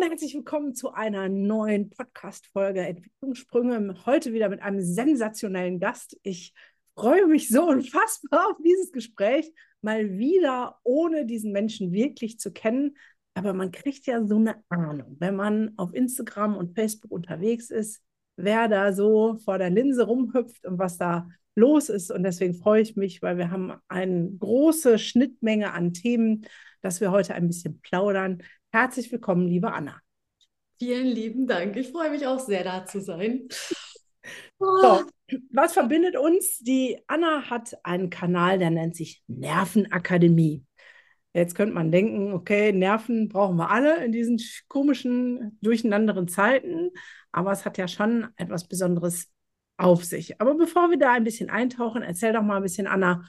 Und herzlich willkommen zu einer neuen Podcast-Folge Entwicklungssprünge. Heute wieder mit einem sensationellen Gast. Ich freue mich so unfassbar auf dieses Gespräch, mal wieder ohne diesen Menschen wirklich zu kennen. Aber man kriegt ja so eine Ahnung, wenn man auf Instagram und Facebook unterwegs ist, wer da so vor der Linse rumhüpft und was da los ist. Und deswegen freue ich mich, weil wir haben eine große Schnittmenge an Themen, dass wir heute ein bisschen plaudern. Herzlich willkommen, liebe Anna. Vielen lieben Dank. Ich freue mich auch sehr, da zu sein. So, was verbindet uns? Die Anna hat einen Kanal, der nennt sich Nervenakademie. Jetzt könnte man denken, okay, Nerven brauchen wir alle in diesen komischen, durcheinanderen Zeiten, aber es hat ja schon etwas Besonderes auf sich. Aber bevor wir da ein bisschen eintauchen, erzähl doch mal ein bisschen, Anna,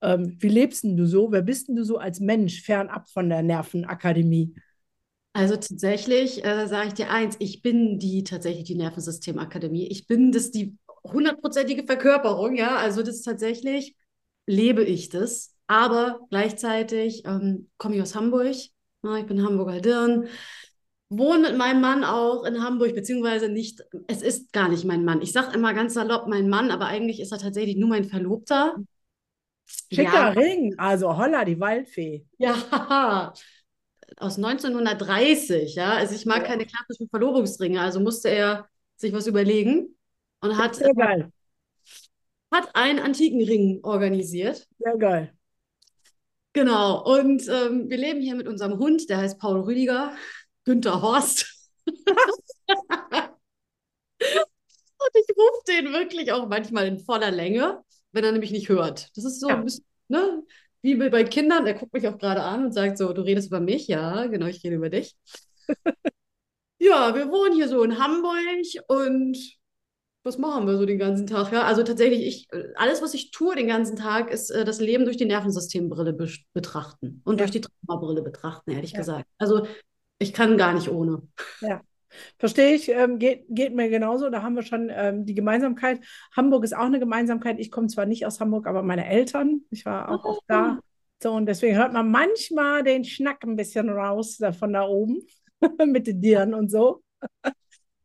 ähm, wie lebst du so? Wer bist du so als Mensch, fernab von der Nervenakademie? Also tatsächlich äh, sage ich dir eins, ich bin die tatsächlich die Nervensystemakademie. Ich bin das die hundertprozentige Verkörperung, ja. Also das tatsächlich lebe ich das. Aber gleichzeitig ähm, komme ich aus Hamburg. Na, ich bin Hamburger Dirn. Wohne mit meinem Mann auch in Hamburg, beziehungsweise nicht, es ist gar nicht mein Mann. Ich sage immer ganz salopp mein Mann, aber eigentlich ist er tatsächlich nur mein Verlobter. Schicker ja. Ring, also holla, die Waldfee. Ja, aus 1930, ja. Also ich mag ja. keine klassischen Verlobungsringe, also musste er sich was überlegen und hat, Sehr geil. hat einen antiken Ring organisiert. Sehr geil. Genau, und ähm, wir leben hier mit unserem Hund, der heißt Paul Rüdiger, Günther Horst. und ich rufe den wirklich auch manchmal in voller Länge, wenn er nämlich nicht hört. Das ist so ja. ein bisschen, ne? Wie bei Kindern, er guckt mich auch gerade an und sagt so, du redest über mich? Ja, genau, ich rede über dich. ja, wir wohnen hier so in Hamburg und was machen wir so den ganzen Tag? Ja, also tatsächlich, ich, alles, was ich tue den ganzen Tag, ist äh, das Leben durch die Nervensystembrille be betrachten und ja. durch die Traumabrille betrachten, ehrlich ja. gesagt. Also ich kann gar nicht ohne. Ja. Verstehe ich, ähm, geht, geht mir genauso. Da haben wir schon ähm, die Gemeinsamkeit. Hamburg ist auch eine Gemeinsamkeit. Ich komme zwar nicht aus Hamburg, aber meine Eltern, ich war auch oft da. So, und deswegen hört man manchmal den Schnack ein bisschen raus da von da oben mit den Dirnen und so.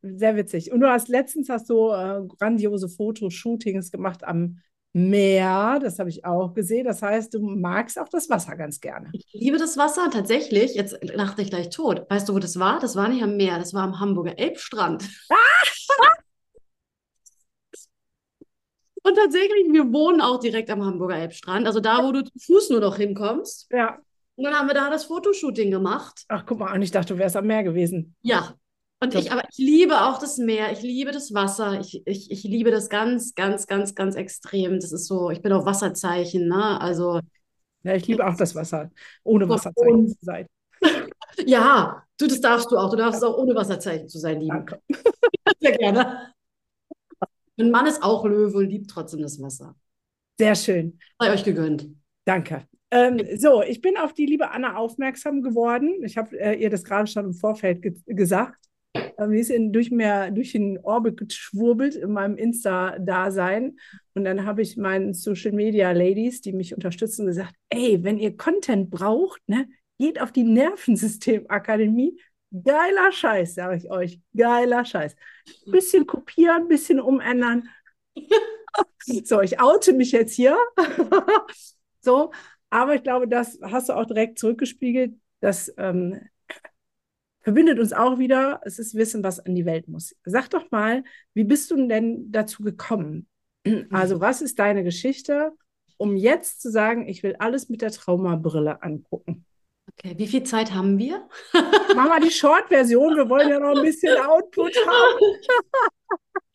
Sehr witzig. Und du hast letztens hast du äh, grandiose Fotoshootings gemacht am Meer, das habe ich auch gesehen. Das heißt, du magst auch das Wasser ganz gerne. Ich liebe das Wasser tatsächlich. Jetzt lachte ich gleich tot. Weißt du, wo das war? Das war nicht am Meer, das war am Hamburger Elbstrand. Und tatsächlich, wir wohnen auch direkt am Hamburger Elbstrand, also da, wo du zu Fuß nur noch hinkommst. Ja. Und dann haben wir da das Fotoshooting gemacht. Ach, guck mal an, ich dachte, du wärst am Meer gewesen. Ja, und ich, aber ich liebe auch das Meer, ich liebe das Wasser, ich, ich, ich liebe das ganz, ganz, ganz, ganz extrem. Das ist so, ich bin auch Wasserzeichen, ne? Also. Ja, ich liebe auch das Wasser, ohne Wasserzeichen zu sein. Ja, du, das darfst du auch. Du darfst es auch ohne Wasserzeichen zu sein lieben. Danke. Sehr gerne. Mein Mann ist auch Löwe und liebt trotzdem das Wasser. Sehr schön. Sei euch gegönnt. Danke. Ähm, so, ich bin auf die liebe Anna aufmerksam geworden. Ich habe äh, ihr das gerade schon im Vorfeld ge gesagt. Ähm, die ist in, durch, mir, durch den Orbit geschwurbelt in meinem Insta-Dasein. Und dann habe ich meinen Social Media Ladies, die mich unterstützen, gesagt: Ey, wenn ihr Content braucht, ne, geht auf die Nervensystemakademie. Geiler Scheiß, sage ich euch. Geiler Scheiß. Bisschen kopieren, bisschen umändern. so, ich oute mich jetzt hier. so, aber ich glaube, das hast du auch direkt zurückgespiegelt, dass ähm, verbindet uns auch wieder, es ist Wissen, was an die Welt muss. Sag doch mal, wie bist du denn dazu gekommen? Also, was ist deine Geschichte, um jetzt zu sagen, ich will alles mit der Traumabrille angucken? Okay, wie viel Zeit haben wir? Mach mal die Short-Version, wir wollen ja noch ein bisschen Output haben.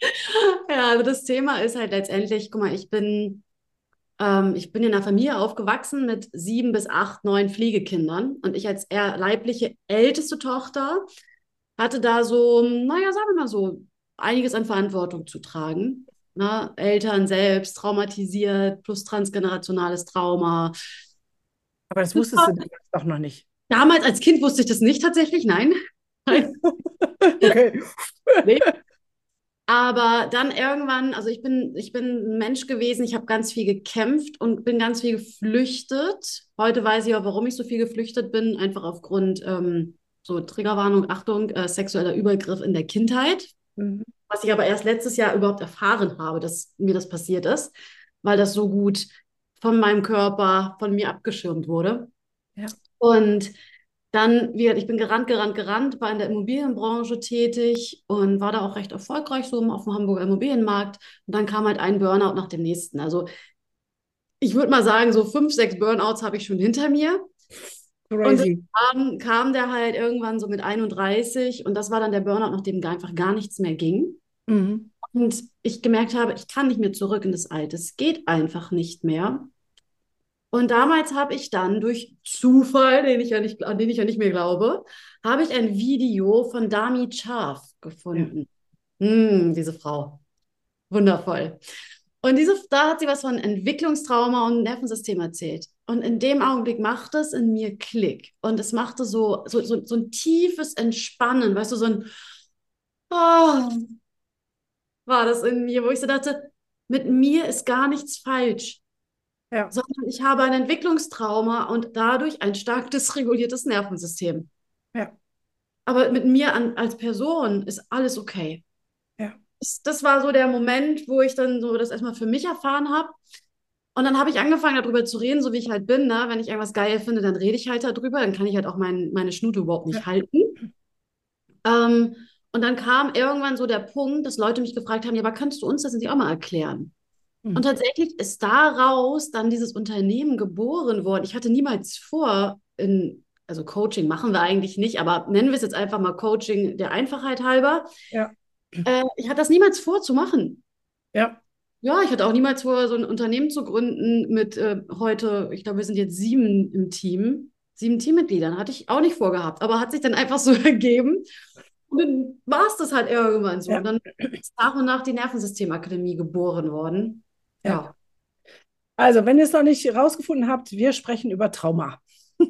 ja, also das Thema ist halt letztendlich, guck mal, ich bin ähm, ich bin in einer Familie aufgewachsen mit sieben bis acht, neun Pflegekindern und ich als eher leibliche älteste Tochter hatte da so, naja, sagen wir mal so, einiges an Verantwortung zu tragen. Ne? Eltern selbst traumatisiert, plus transgenerationales Trauma. Aber das wusstest du doch noch nicht. Damals als Kind wusste ich das nicht tatsächlich, nein. okay. nee. Aber dann irgendwann, also ich bin, ich bin ein Mensch gewesen, ich habe ganz viel gekämpft und bin ganz viel geflüchtet. Heute weiß ich auch, warum ich so viel geflüchtet bin, einfach aufgrund, ähm, so Triggerwarnung, Achtung, äh, sexueller Übergriff in der Kindheit. Mhm. Was ich aber erst letztes Jahr überhaupt erfahren habe, dass mir das passiert ist, weil das so gut von meinem Körper, von mir abgeschirmt wurde. Ja. Und dann, wie ich bin gerannt, gerannt, gerannt, war in der Immobilienbranche tätig und war da auch recht erfolgreich so auf dem Hamburger Immobilienmarkt. Und dann kam halt ein Burnout nach dem nächsten. Also ich würde mal sagen, so fünf, sechs Burnouts habe ich schon hinter mir. Crazy. Und dann kam, kam der halt irgendwann so mit 31 und das war dann der Burnout, nachdem einfach gar nichts mehr ging. Mhm. Und ich gemerkt habe, ich kann nicht mehr zurück in das Alte. Es geht einfach nicht mehr. Und damals habe ich dann durch Zufall, den ich ja nicht, an den ich ja nicht mehr glaube, habe ich ein Video von Dami Scharf gefunden. Ja. Hm, diese Frau. Wundervoll. Und diese, da hat sie was von Entwicklungstrauma und Nervensystem erzählt. Und in dem Augenblick machte es in mir Klick. Und es machte so, so, so, so ein tiefes Entspannen, weißt du, so ein oh, war das in mir, wo ich so dachte, mit mir ist gar nichts falsch ja. sondern ich habe ein Entwicklungstrauma und dadurch ein stark dysreguliertes Nervensystem. Ja. Aber mit mir an, als Person ist alles okay. Ja. Das, das war so der Moment, wo ich dann so das erstmal für mich erfahren habe. Und dann habe ich angefangen, darüber zu reden, so wie ich halt bin. Ne? Wenn ich irgendwas geil finde, dann rede ich halt darüber. Dann kann ich halt auch mein, meine Schnute überhaupt nicht ja. halten. Ähm, und dann kam irgendwann so der Punkt, dass Leute mich gefragt haben, ja, aber kannst du uns das nicht auch mal erklären? Und mhm. tatsächlich ist daraus dann dieses Unternehmen geboren worden. Ich hatte niemals vor, in, also Coaching machen wir eigentlich nicht, aber nennen wir es jetzt einfach mal Coaching der Einfachheit halber. Ja. Äh, ich hatte das niemals vor zu machen. Ja. Ja, ich hatte auch niemals vor, so ein Unternehmen zu gründen mit äh, heute, ich glaube, wir sind jetzt sieben im Team, sieben Teammitgliedern. Hatte ich auch nicht vorgehabt, aber hat sich dann einfach so ergeben. Und dann war es das halt irgendwann so. Ja. Und dann ist nach und nach die Nervensystemakademie geboren worden. Ja. Also, wenn ihr es noch nicht rausgefunden habt, wir sprechen über Trauma.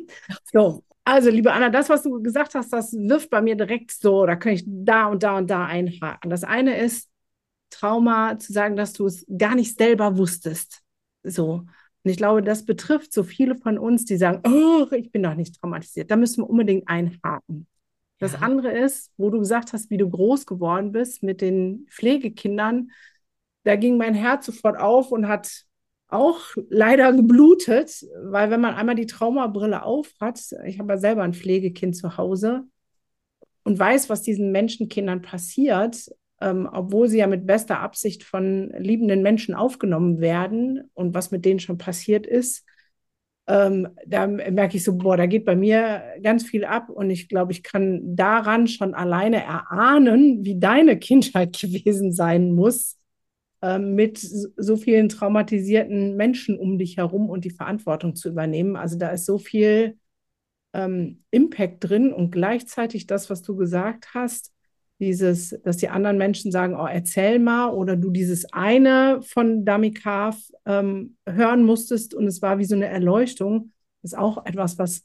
so, also, liebe Anna, das, was du gesagt hast, das wirft bei mir direkt so, da kann ich da und da und da einhaken. Das eine ist Trauma, zu sagen, dass du es gar nicht selber wusstest. So. Und ich glaube, das betrifft so viele von uns, die sagen, oh, ich bin doch nicht traumatisiert. Da müssen wir unbedingt einhaken. Das ja. andere ist, wo du gesagt hast, wie du groß geworden bist mit den Pflegekindern, da ging mein Herz sofort auf und hat auch leider geblutet, weil wenn man einmal die Traumabrille aufhat, ich habe ja selber ein Pflegekind zu Hause und weiß, was diesen Menschenkindern passiert, ähm, obwohl sie ja mit bester Absicht von liebenden Menschen aufgenommen werden und was mit denen schon passiert ist, ähm, da merke ich so, boah, da geht bei mir ganz viel ab und ich glaube, ich kann daran schon alleine erahnen, wie deine Kindheit gewesen sein muss ähm, mit so vielen traumatisierten Menschen um dich herum und die Verantwortung zu übernehmen. Also da ist so viel ähm, Impact drin und gleichzeitig das, was du gesagt hast, dieses, dass die anderen Menschen sagen, oh, erzähl mal, oder du dieses eine von Dami Kaf ähm, hören musstest und es war wie so eine Erleuchtung, ist auch etwas, was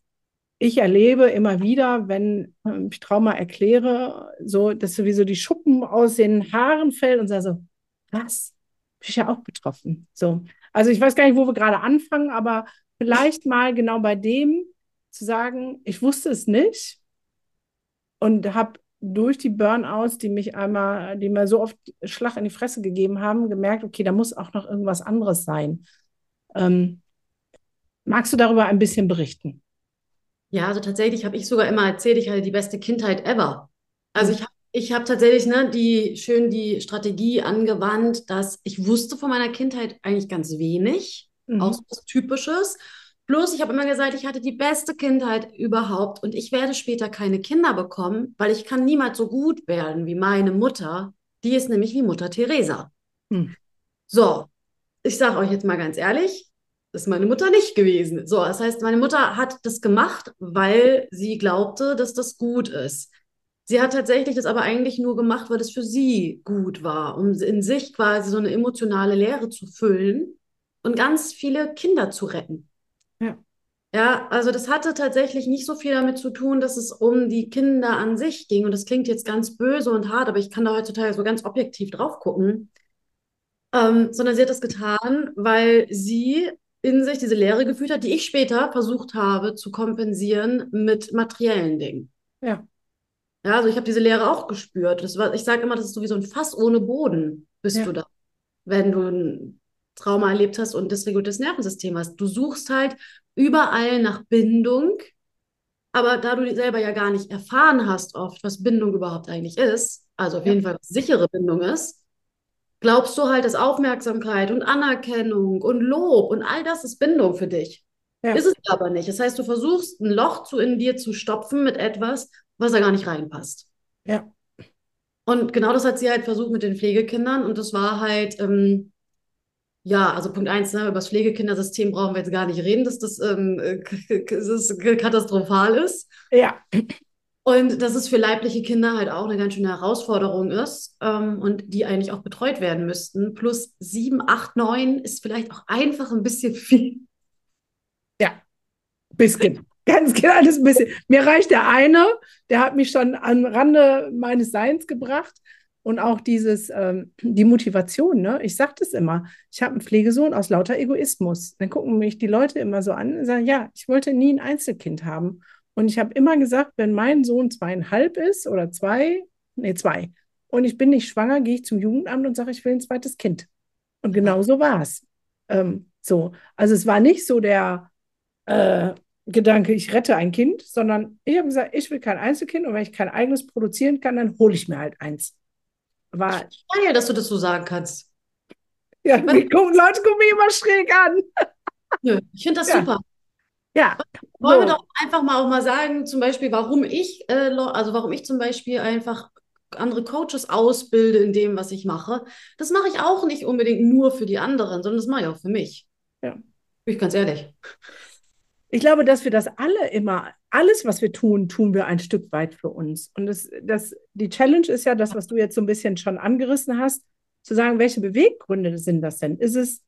ich erlebe immer wieder, wenn ähm, ich Trauma erkläre, so, dass sowieso die Schuppen aus den Haaren fällt und sage so, was? Bin ich ja auch betroffen. So. Also ich weiß gar nicht, wo wir gerade anfangen, aber vielleicht mal genau bei dem zu sagen, ich wusste es nicht und habe durch die Burnouts, die mich einmal, die mir so oft Schlag in die Fresse gegeben haben, gemerkt, okay, da muss auch noch irgendwas anderes sein. Ähm, magst du darüber ein bisschen berichten? Ja, also tatsächlich habe ich sogar immer erzählt, ich hatte die beste Kindheit ever. Also ich habe ich habe tatsächlich ne, die, schön die Strategie angewandt, dass ich wusste von meiner Kindheit eigentlich ganz wenig, mhm. auch so was Typisches. Bloß ich habe immer gesagt, ich hatte die beste Kindheit überhaupt und ich werde später keine Kinder bekommen, weil ich kann niemals so gut werden wie meine Mutter. Die ist nämlich wie Mutter Teresa. Mhm. So, ich sage euch jetzt mal ganz ehrlich, das ist meine Mutter nicht gewesen. So, das heißt, meine Mutter hat das gemacht, weil sie glaubte, dass das gut ist. Sie hat tatsächlich das aber eigentlich nur gemacht, weil es für sie gut war, um in sich quasi so eine emotionale Leere zu füllen und ganz viele Kinder zu retten. Ja. Ja, also das hatte tatsächlich nicht so viel damit zu tun, dass es um die Kinder an sich ging. Und das klingt jetzt ganz böse und hart, aber ich kann da heutzutage so ganz objektiv drauf gucken. Ähm, sondern sie hat das getan, weil sie in sich diese Leere gefühlt hat, die ich später versucht habe zu kompensieren mit materiellen Dingen. Ja. Ja, also ich habe diese Leere auch gespürt. Das war, ich sage immer, das ist so wie so ein Fass ohne Boden, bist Ja. du da, wenn du ein Trauma erlebt hast und dysreguliertes Nervensystem hast. Du suchst halt überall nach Bindung, aber da du selber ja gar nicht erfahren hast oft, was Bindung überhaupt eigentlich ist, also auf Ja. jeden Fall was sichere Bindung ist, glaubst du halt, dass Aufmerksamkeit und Anerkennung und Lob und all das ist Bindung für dich. Ja. Ist es aber nicht. Das heißt, du versuchst ein Loch zu in dir zu stopfen mit etwas, was da gar nicht reinpasst. Ja. Und genau das hat sie halt versucht mit den Pflegekindern. Und das war halt, ähm, ja, also Punkt eins, ne, über das Pflegekindersystem brauchen wir jetzt gar nicht reden, dass das, ähm, äh, es katastrophal ist. Ja. Und dass es für leibliche Kinder halt auch eine ganz schöne Herausforderung ist ähm, und die eigentlich auch betreut werden müssten. Plus sieben, acht, neun ist vielleicht auch einfach ein bisschen viel. Bisschen. Ganz kleines bisschen. Mir reicht der eine, der hat mich schon am Rande meines Seins gebracht. Und auch dieses, ähm, die Motivation, ne? Ich sage das immer. Ich habe einen Pflegesohn aus lauter Egoismus. Dann gucken mich die Leute immer so an und sagen, ja, ich wollte nie ein Einzelkind haben. Und ich habe immer gesagt, wenn mein Sohn zweieinhalb ist oder zwei, nee, zwei, und ich bin nicht schwanger, gehe ich zum Jugendamt und sage, ich will ein zweites Kind. Und genau so war es. Ähm, so. Also es war nicht so der äh, Gedanke, ich rette ein Kind, sondern ich habe gesagt, ich will kein Einzelkind und wenn ich kein eigenes produzieren kann, dann hole ich mir halt eins. War, Geil, dass du das so sagen kannst. ja, die gucken, Leute gucken mich immer schräg an. Nö, ich finde das Ja. super. Ja, Wollen wir doch einfach mal auch mal sagen, zum Beispiel, warum ich, äh, also warum ich zum Beispiel einfach andere Coaches ausbilde in dem, was ich mache. Das mache ich auch nicht unbedingt nur für die anderen, sondern das mache ich auch für mich. Ja. Bin ich ganz ehrlich. Ich glaube, dass wir das alle immer, alles, was wir tun, tun wir ein Stück weit für uns. Und das, das, die Challenge ist ja das, was du jetzt so ein bisschen schon angerissen hast, zu sagen, welche Beweggründe sind das denn? Ist es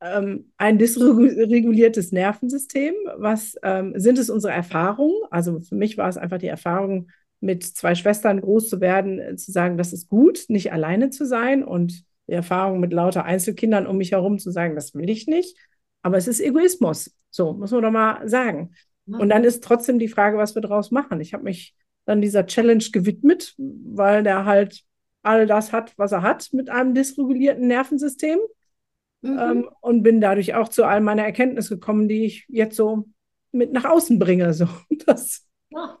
ähm, ein dysreguliertes Nervensystem? Was ähm, sind es unsere Erfahrungen? Also für mich war es einfach die Erfahrung, mit zwei Schwestern groß zu werden, äh, zu sagen, das ist gut, nicht alleine zu sein und die Erfahrung mit lauter Einzelkindern um mich herum zu sagen, das will ich nicht. Aber es ist Egoismus. So, muss man doch mal sagen. Und dann ist trotzdem die Frage, was wir daraus machen. Ich habe mich dann dieser Challenge gewidmet, weil der halt all das hat, was er hat mit einem dysregulierten Nervensystem. Mhm. Ähm, und bin dadurch auch zu all meiner Erkenntnis gekommen, die ich jetzt so mit nach außen bringe. So, das, Ja.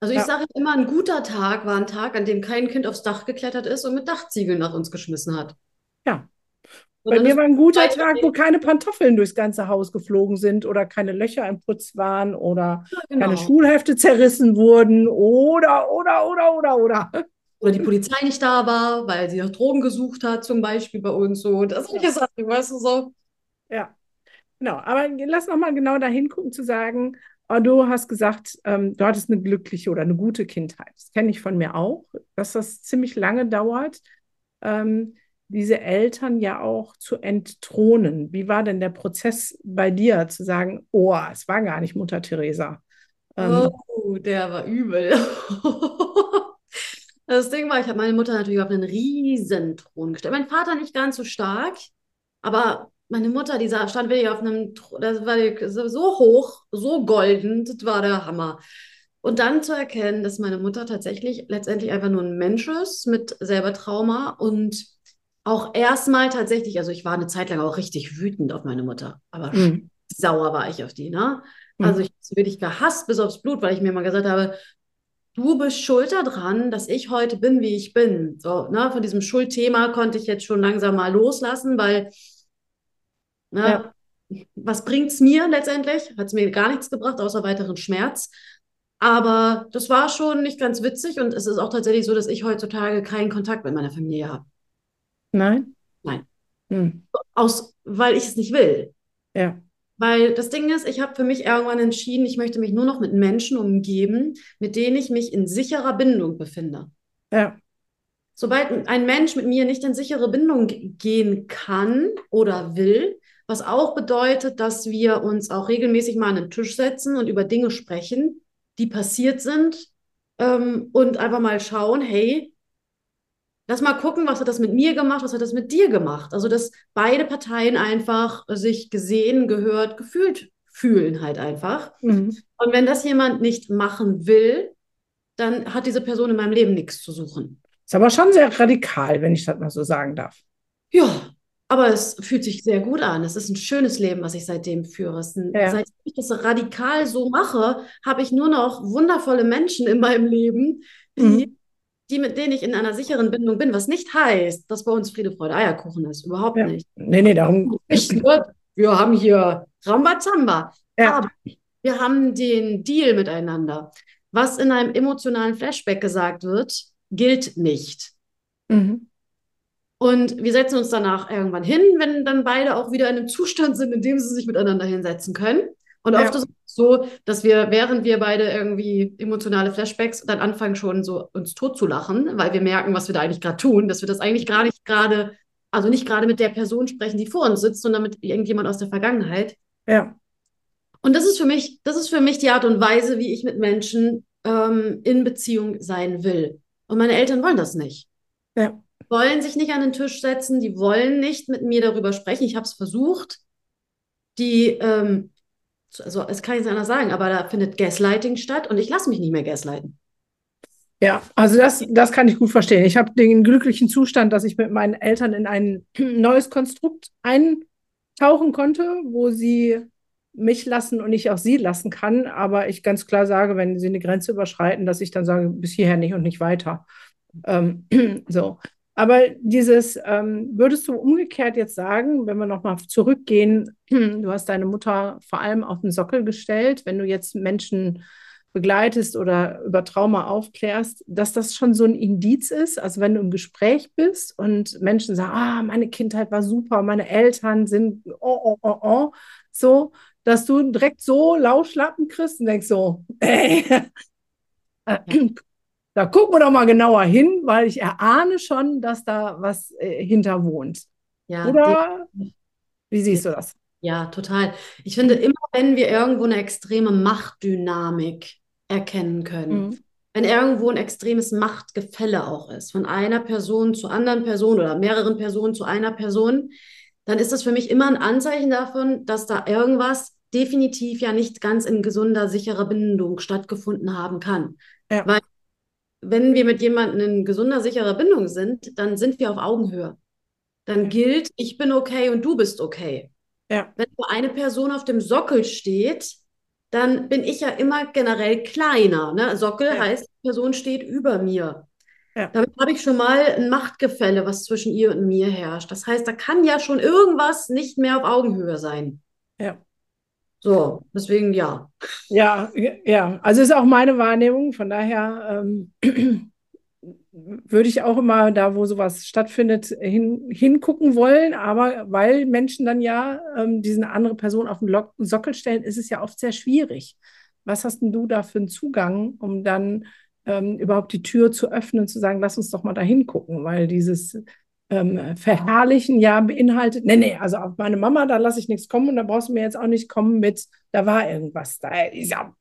Also ich Ja. sage immer, ein guter Tag war ein Tag, an dem kein Kind aufs Dach geklettert ist und mit Dachziegeln nach uns geschmissen hat. ja. Bei mir war ein guter Tag, wo keine Pantoffeln durchs ganze Haus geflogen sind oder keine Löcher im Putz waren oder ja, keine genau. Schulhefte zerrissen wurden oder, oder, oder, oder, oder. Oder die Polizei nicht da war, weil sie nach Drogen gesucht hat, zum Beispiel bei uns so. Das solche Sachen, weißt du so. Ja, genau. Aber lass noch mal genau dahin gucken, zu sagen, oh, du hast gesagt, ähm, du hattest eine glückliche oder eine gute Kindheit. Das kenne ich von mir auch, dass das ziemlich lange dauert, ähm, diese Eltern ja auch zu entthronen. Wie war denn der Prozess bei dir, zu sagen, oh, es war gar nicht Mutter Teresa? Ähm, Oh, der war übel. Das Ding war, ich habe meine Mutter natürlich auf einen riesen Thron gestellt. Mein Vater nicht ganz so stark, aber meine Mutter, die stand wirklich auf einem, Thron, das war so hoch, so golden, das war der Hammer. Und dann zu erkennen, dass meine Mutter tatsächlich letztendlich einfach nur ein Mensch ist mit selber Trauma und auch erstmal tatsächlich, also ich war eine Zeit lang auch richtig wütend auf meine Mutter, aber Mhm. sauer war ich auf die, ne? Mhm. Also ich habe wirklich gehasst bis aufs Blut, weil ich mir mal gesagt habe, du bist schuld daran, dass ich heute bin, wie ich bin. So, ne? Von diesem Schuldthema konnte ich jetzt schon langsam mal loslassen, weil, ne, was bringt's mir letztendlich? Hat es mir gar nichts gebracht, außer weiteren Schmerz. Aber das war schon nicht ganz witzig und es ist auch tatsächlich so, dass ich heutzutage keinen Kontakt mit meiner Familie habe. Nein? Nein. Hm. Aus, weil ich es nicht will. Ja. Weil das Ding ist, ich habe für mich irgendwann entschieden, ich möchte mich nur noch mit Menschen umgeben, mit denen ich mich in sicherer Bindung befinde. Ja. Sobald ein Mensch mit mir nicht in sichere Bindung gehen kann oder will, was auch bedeutet, dass wir uns auch regelmäßig mal an den Tisch setzen und über Dinge sprechen, die passiert sind ähm, und einfach mal schauen, hey, lass mal gucken, was hat das mit mir gemacht, was hat das mit dir gemacht. Also, dass beide Parteien einfach sich gesehen, gehört, gefühlt fühlen halt einfach. Mhm. Und wenn das jemand nicht machen will, dann hat diese Person in meinem Leben nichts zu suchen. Ist aber schon sehr radikal, wenn ich das mal so sagen darf. Ja, aber es fühlt sich sehr gut an. Es ist ein schönes Leben, was ich seitdem führe. Ein, ja. Seit ich das radikal so mache, habe ich nur noch wundervolle Menschen in meinem Leben, die, mhm. Die, mit denen ich in einer sicheren Bindung bin. Was nicht heißt, dass bei uns Friede, Freude, Eierkuchen ist. Überhaupt ja. nicht. Nee, nee, darum. Ich, wir haben hier Rambazamba. Ja. Aber wir haben den Deal miteinander. Was in einem emotionalen Flashback gesagt wird, gilt nicht. Mhm. Und wir setzen uns danach irgendwann hin, wenn dann beide auch wieder in einem Zustand sind, in dem sie sich miteinander hinsetzen können. Und oft ja. ist es so, dass wir, während wir beide irgendwie emotionale Flashbacks dann anfangen schon so uns tot zu lachen, weil wir merken, was wir da eigentlich gerade tun, dass wir das eigentlich gar nicht gerade, also nicht gerade mit der Person sprechen, die vor uns sitzt, sondern mit irgendjemand aus der Vergangenheit. Ja. Und das ist für mich, das ist für mich die Art und Weise, wie ich mit Menschen ähm, in Beziehung sein will. Und meine Eltern wollen das nicht. Ja. Wollen sich nicht an den Tisch setzen, die wollen nicht mit mir darüber sprechen. Ich habe es versucht. Die, ähm, also es kann ich nicht anders sagen, aber da findet Gaslighting statt und ich lasse mich nicht mehr gaslighten. Ja, also das, das kann ich gut verstehen. Ich habe den glücklichen Zustand, dass ich mit meinen Eltern in ein neues Konstrukt eintauchen konnte, wo sie mich lassen und ich auch sie lassen kann. Aber ich ganz klar sage, wenn sie eine Grenze überschreiten, dass ich dann sage, bis hierher nicht und nicht weiter. Ähm, so. Aber dieses, ähm, würdest du umgekehrt jetzt sagen, wenn wir nochmal zurückgehen, du hast deine Mutter vor allem auf den Sockel gestellt, wenn du jetzt Menschen begleitest oder über Trauma aufklärst, dass das schon so ein Indiz ist, also wenn du im Gespräch bist und Menschen sagen, ah, meine Kindheit war super, meine Eltern sind oh, oh, oh, oh, so, dass du direkt so Lauschlappen kriegst und denkst so, ey, da gucken wir doch mal genauer hin, weil ich erahne schon, dass da was äh, hinter wohnt. Ja, Oder wie siehst du das? Ja, total. Ich finde, immer wenn wir irgendwo eine extreme Machtdynamik erkennen können, mhm. wenn irgendwo ein extremes Machtgefälle auch ist, von einer Person zu anderen Person oder mehreren Personen zu einer Person, dann ist das für mich immer ein Anzeichen davon, dass da irgendwas definitiv ja nicht ganz in gesunder, sicherer Bindung stattgefunden haben kann. Ja. Weil wenn wir mit jemandem in gesunder, sicherer Bindung sind, dann sind wir auf Augenhöhe. Dann gilt, ich bin okay und du bist okay. Ja. Wenn nur eine Person auf dem Sockel steht, dann bin ich ja immer generell kleiner. Ne? Sockel ja. heißt, die Person steht über mir. Ja. Damit habe ich schon mal ein Machtgefälle, was zwischen ihr und mir herrscht. Das heißt, da kann ja schon irgendwas nicht mehr auf Augenhöhe sein. Ja. So, deswegen ja. Ja, ja, also ist auch meine Wahrnehmung. Von daher ähm, würde ich auch immer da, wo sowas stattfindet, hin, hingucken wollen. Aber weil Menschen dann ja ähm, diese andere Person auf den Lock Sockel stellen, ist es ja oft sehr schwierig. Was hast denn du da für einen Zugang, um dann ähm, überhaupt die Tür zu öffnen, zu sagen, lass uns doch mal da hingucken, weil dieses ähm, verherrlichen ja beinhaltet, nee, nee, also auf meine Mama, da lasse ich nichts kommen und da brauchst du mir jetzt auch nicht kommen mit, da war irgendwas, da ist ja.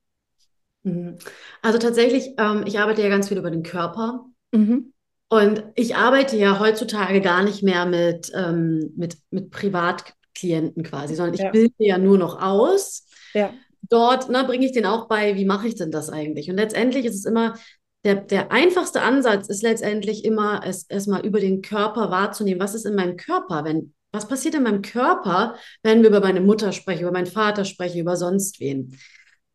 Mhm. Also tatsächlich, ähm, ich arbeite ja ganz viel über den Körper. Mhm. Und ich arbeite ja heutzutage gar nicht mehr mit, ähm, mit, mit Privatklienten quasi, sondern ich ja. bilde ja nur noch aus. Ja. Dort ne, bringe ich den auch bei, wie mache ich denn das eigentlich? Und letztendlich ist es immer der, der einfachste Ansatz ist letztendlich immer, es erstmal über den Körper wahrzunehmen. Was ist in meinem Körper? Wenn, was passiert in meinem Körper, wenn wir über meine Mutter sprechen, über meinen Vater sprechen, über sonst wen?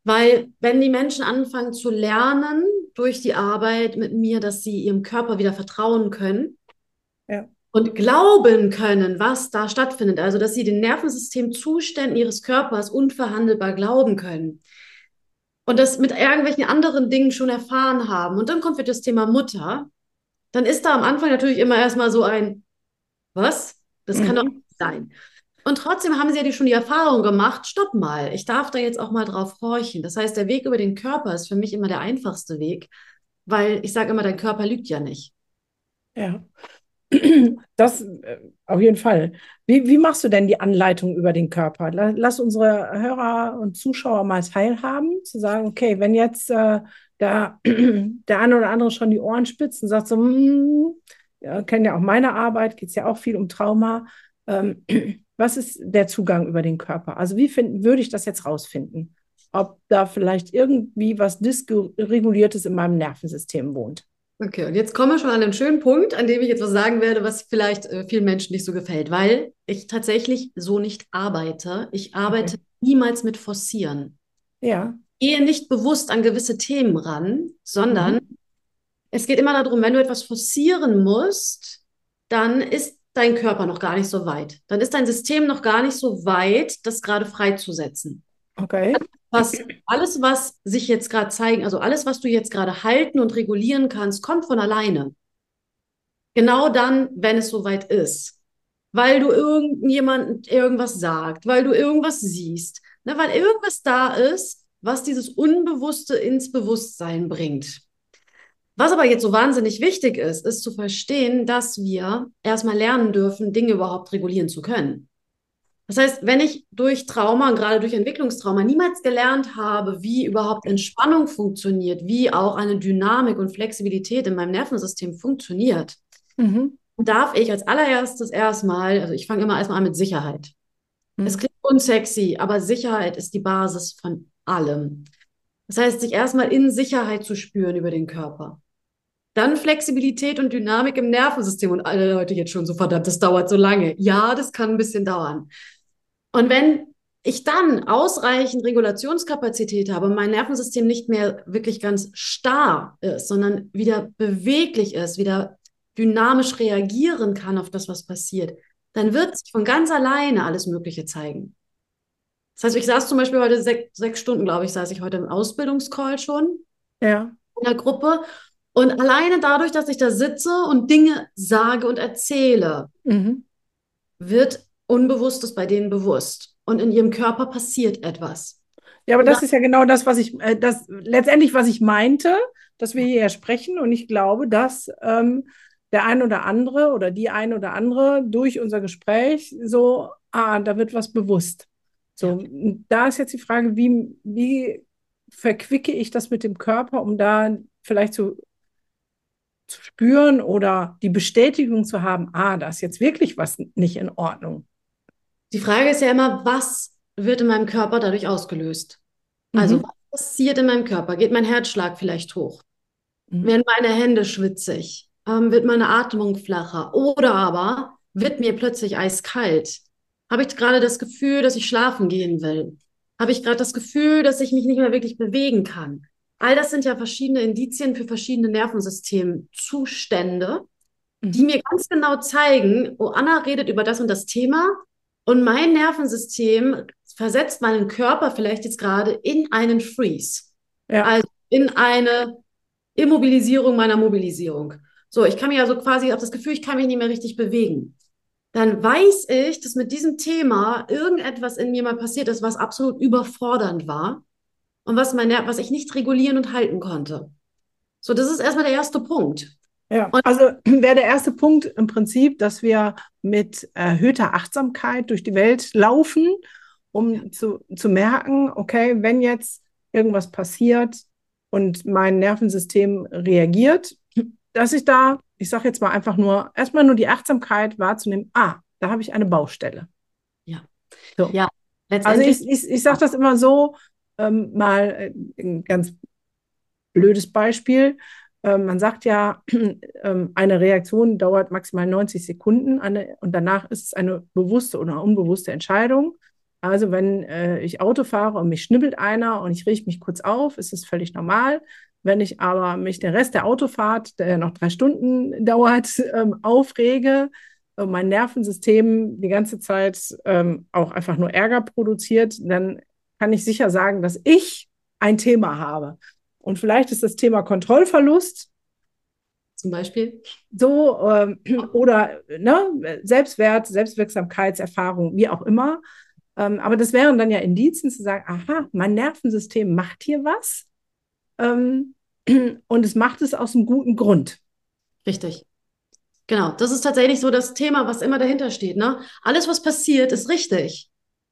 Weil wenn die Menschen anfangen zu lernen durch die Arbeit mit mir, dass sie ihrem Körper wieder vertrauen können ja. und glauben können, was da stattfindet, also dass sie den Nervensystemzuständen ihres Körpers unverhandelbar glauben können, und das mit irgendwelchen anderen Dingen schon erfahren haben. Und dann kommt wieder das Thema Mutter. Dann ist da am Anfang natürlich immer erstmal so ein, was? Das mhm. kann doch nicht sein. Und trotzdem haben sie ja schon die Erfahrung gemacht, stopp mal, ich darf da jetzt auch mal drauf horchen. Das heißt, der Weg über den Körper ist für mich immer der einfachste Weg, weil ich sage immer, dein Körper lügt ja nicht. Ja, das äh, auf jeden Fall. Wie, wie machst du denn die Anleitung über den Körper? Lass unsere Hörer und Zuschauer mal teilhaben, zu sagen, okay, wenn jetzt äh, da der eine oder andere schon die Ohren spitzt und sagt so, hm, ja, kennen ja auch meine Arbeit, geht es ja auch viel um Trauma. Ähm, was ist der Zugang über den Körper? Also wie finden, würde ich das jetzt rausfinden? Ob da vielleicht irgendwie was Dysreguliertes in meinem Nervensystem wohnt? Okay, und jetzt kommen wir schon an einen schönen Punkt, an dem ich jetzt was sagen werde, was vielleicht äh, vielen Menschen nicht so gefällt, weil ich tatsächlich so nicht arbeite. Ich arbeite okay. niemals mit Forcieren. Ja. Ich gehe nicht bewusst an gewisse Themen ran, sondern mhm. es geht immer darum, wenn du etwas forcieren musst, dann ist dein Körper noch gar nicht so weit. Dann ist dein System noch gar nicht so weit, das gerade freizusetzen. Okay was, alles, was sich jetzt gerade zeigen, also alles, was du jetzt gerade halten und regulieren kannst, kommt von alleine. Genau dann, wenn es soweit ist. Weil du irgendjemand irgendwas sagt, weil du irgendwas siehst, ne, weil irgendwas da ist, was dieses Unbewusste ins Bewusstsein bringt. Was aber jetzt so wahnsinnig wichtig ist, ist zu verstehen, dass wir erstmal lernen dürfen, Dinge überhaupt regulieren zu können. Das heißt, wenn ich durch Trauma und gerade durch Entwicklungstrauma niemals gelernt habe, wie überhaupt Entspannung funktioniert, wie auch eine Dynamik und Flexibilität in meinem Nervensystem funktioniert, mhm. darf ich als allererstes erstmal, also ich fange immer erstmal an mit Sicherheit. Mhm. Es klingt unsexy, aber Sicherheit ist die Basis von allem. Das heißt, sich erstmal in Sicherheit zu spüren über den Körper. Dann Flexibilität und Dynamik im Nervensystem. Und alle Leute jetzt schon so, verdammt, das dauert so lange. Ja, das kann ein bisschen dauern. Und wenn ich dann ausreichend Regulationskapazität habe mein Nervensystem nicht mehr wirklich ganz starr ist, sondern wieder beweglich ist, wieder dynamisch reagieren kann auf das, was passiert, dann wird sich von ganz alleine alles Mögliche zeigen. Das heißt, ich saß zum Beispiel heute sech, sechs Stunden, glaube ich, saß ich heute im Ausbildungscall schon. Ja. In der Gruppe. Und alleine dadurch, dass ich da sitze und Dinge sage und erzähle, mhm. wird Unbewusstes bei denen bewusst. Und in ihrem Körper passiert etwas. Ja, aber das ist ja genau das, was ich, äh, das letztendlich, was ich meinte, dass wir hier sprechen. Und ich glaube, dass ähm, der ein oder andere oder die ein oder andere durch unser Gespräch so, ah, da wird was bewusst. So, ja. da ist jetzt die Frage, wie, wie verquicke ich das mit dem Körper, um da vielleicht zu, zu spüren oder die Bestätigung zu haben, ah, da ist jetzt wirklich was nicht in Ordnung. Die Frage ist ja immer, was wird in meinem Körper dadurch ausgelöst? Also, mhm. Also, was passiert in meinem Körper? Geht mein Herzschlag vielleicht hoch? Mhm. Werden meine Hände schwitzig? Ähm, wird meine Atmung flacher? Oder aber wird mir plötzlich eiskalt? Habe ich gerade das Gefühl, dass ich schlafen gehen will? Habe ich gerade das Gefühl, dass ich mich nicht mehr wirklich bewegen kann? All das sind ja verschiedene Indizien für verschiedene Nervensystemzustände, mhm. die mir ganz genau zeigen, oh, Anna redet über das und das Thema und mein Nervensystem versetzt meinen Körper vielleicht jetzt gerade in einen Freeze. Ja. Also in eine Immobilisierung meiner Mobilisierung. So, ich kann mich also quasi, ich habe das Gefühl, ich kann mich nicht mehr richtig bewegen. Dann weiß ich, dass mit diesem Thema irgendetwas in mir mal passiert ist, was absolut überfordernd war und was, mein, was ich nicht regulieren und halten konnte. So, das ist erstmal der erste Punkt. Ja, also wäre der erste Punkt im Prinzip, dass wir mit erhöhter Achtsamkeit durch die Welt laufen, um ja. zu, zu merken, okay, wenn jetzt irgendwas passiert und mein Nervensystem reagiert, dass ich da, ich sage jetzt mal einfach nur, erstmal nur die Achtsamkeit wahrzunehmen, ah, da habe ich eine Baustelle. Ja. So. Ja. Also ich, ich, ich sage das immer so, ähm, mal äh, ein ganz blödes Beispiel. Ähm, man sagt ja, ähm, eine Reaktion dauert maximal 90 Sekunden eine, und danach ist es eine bewusste oder unbewusste Entscheidung. Also wenn äh, ich Auto fahre und mich schnibbelt einer und ich rieche mich kurz auf, ist es völlig normal. Wenn ich aber mich den Rest der Autofahrt, der noch drei Stunden dauert, ähm, aufrege, und mein Nervensystem die ganze Zeit ähm, auch einfach nur Ärger produziert, dann kann ich sicher sagen, dass ich ein Thema habe. Und vielleicht ist das Thema Kontrollverlust zum Beispiel. So, ähm, oder ne, Selbstwert, Selbstwirksamkeitserfahrung, wie auch immer. Ähm, aber das wären dann ja Indizien zu sagen, aha, mein Nervensystem macht hier was. Ähm, und es macht es aus einem guten Grund. Richtig. Genau, das ist tatsächlich so das Thema, was immer dahinter steht. Ne? Alles, was passiert, ist richtig.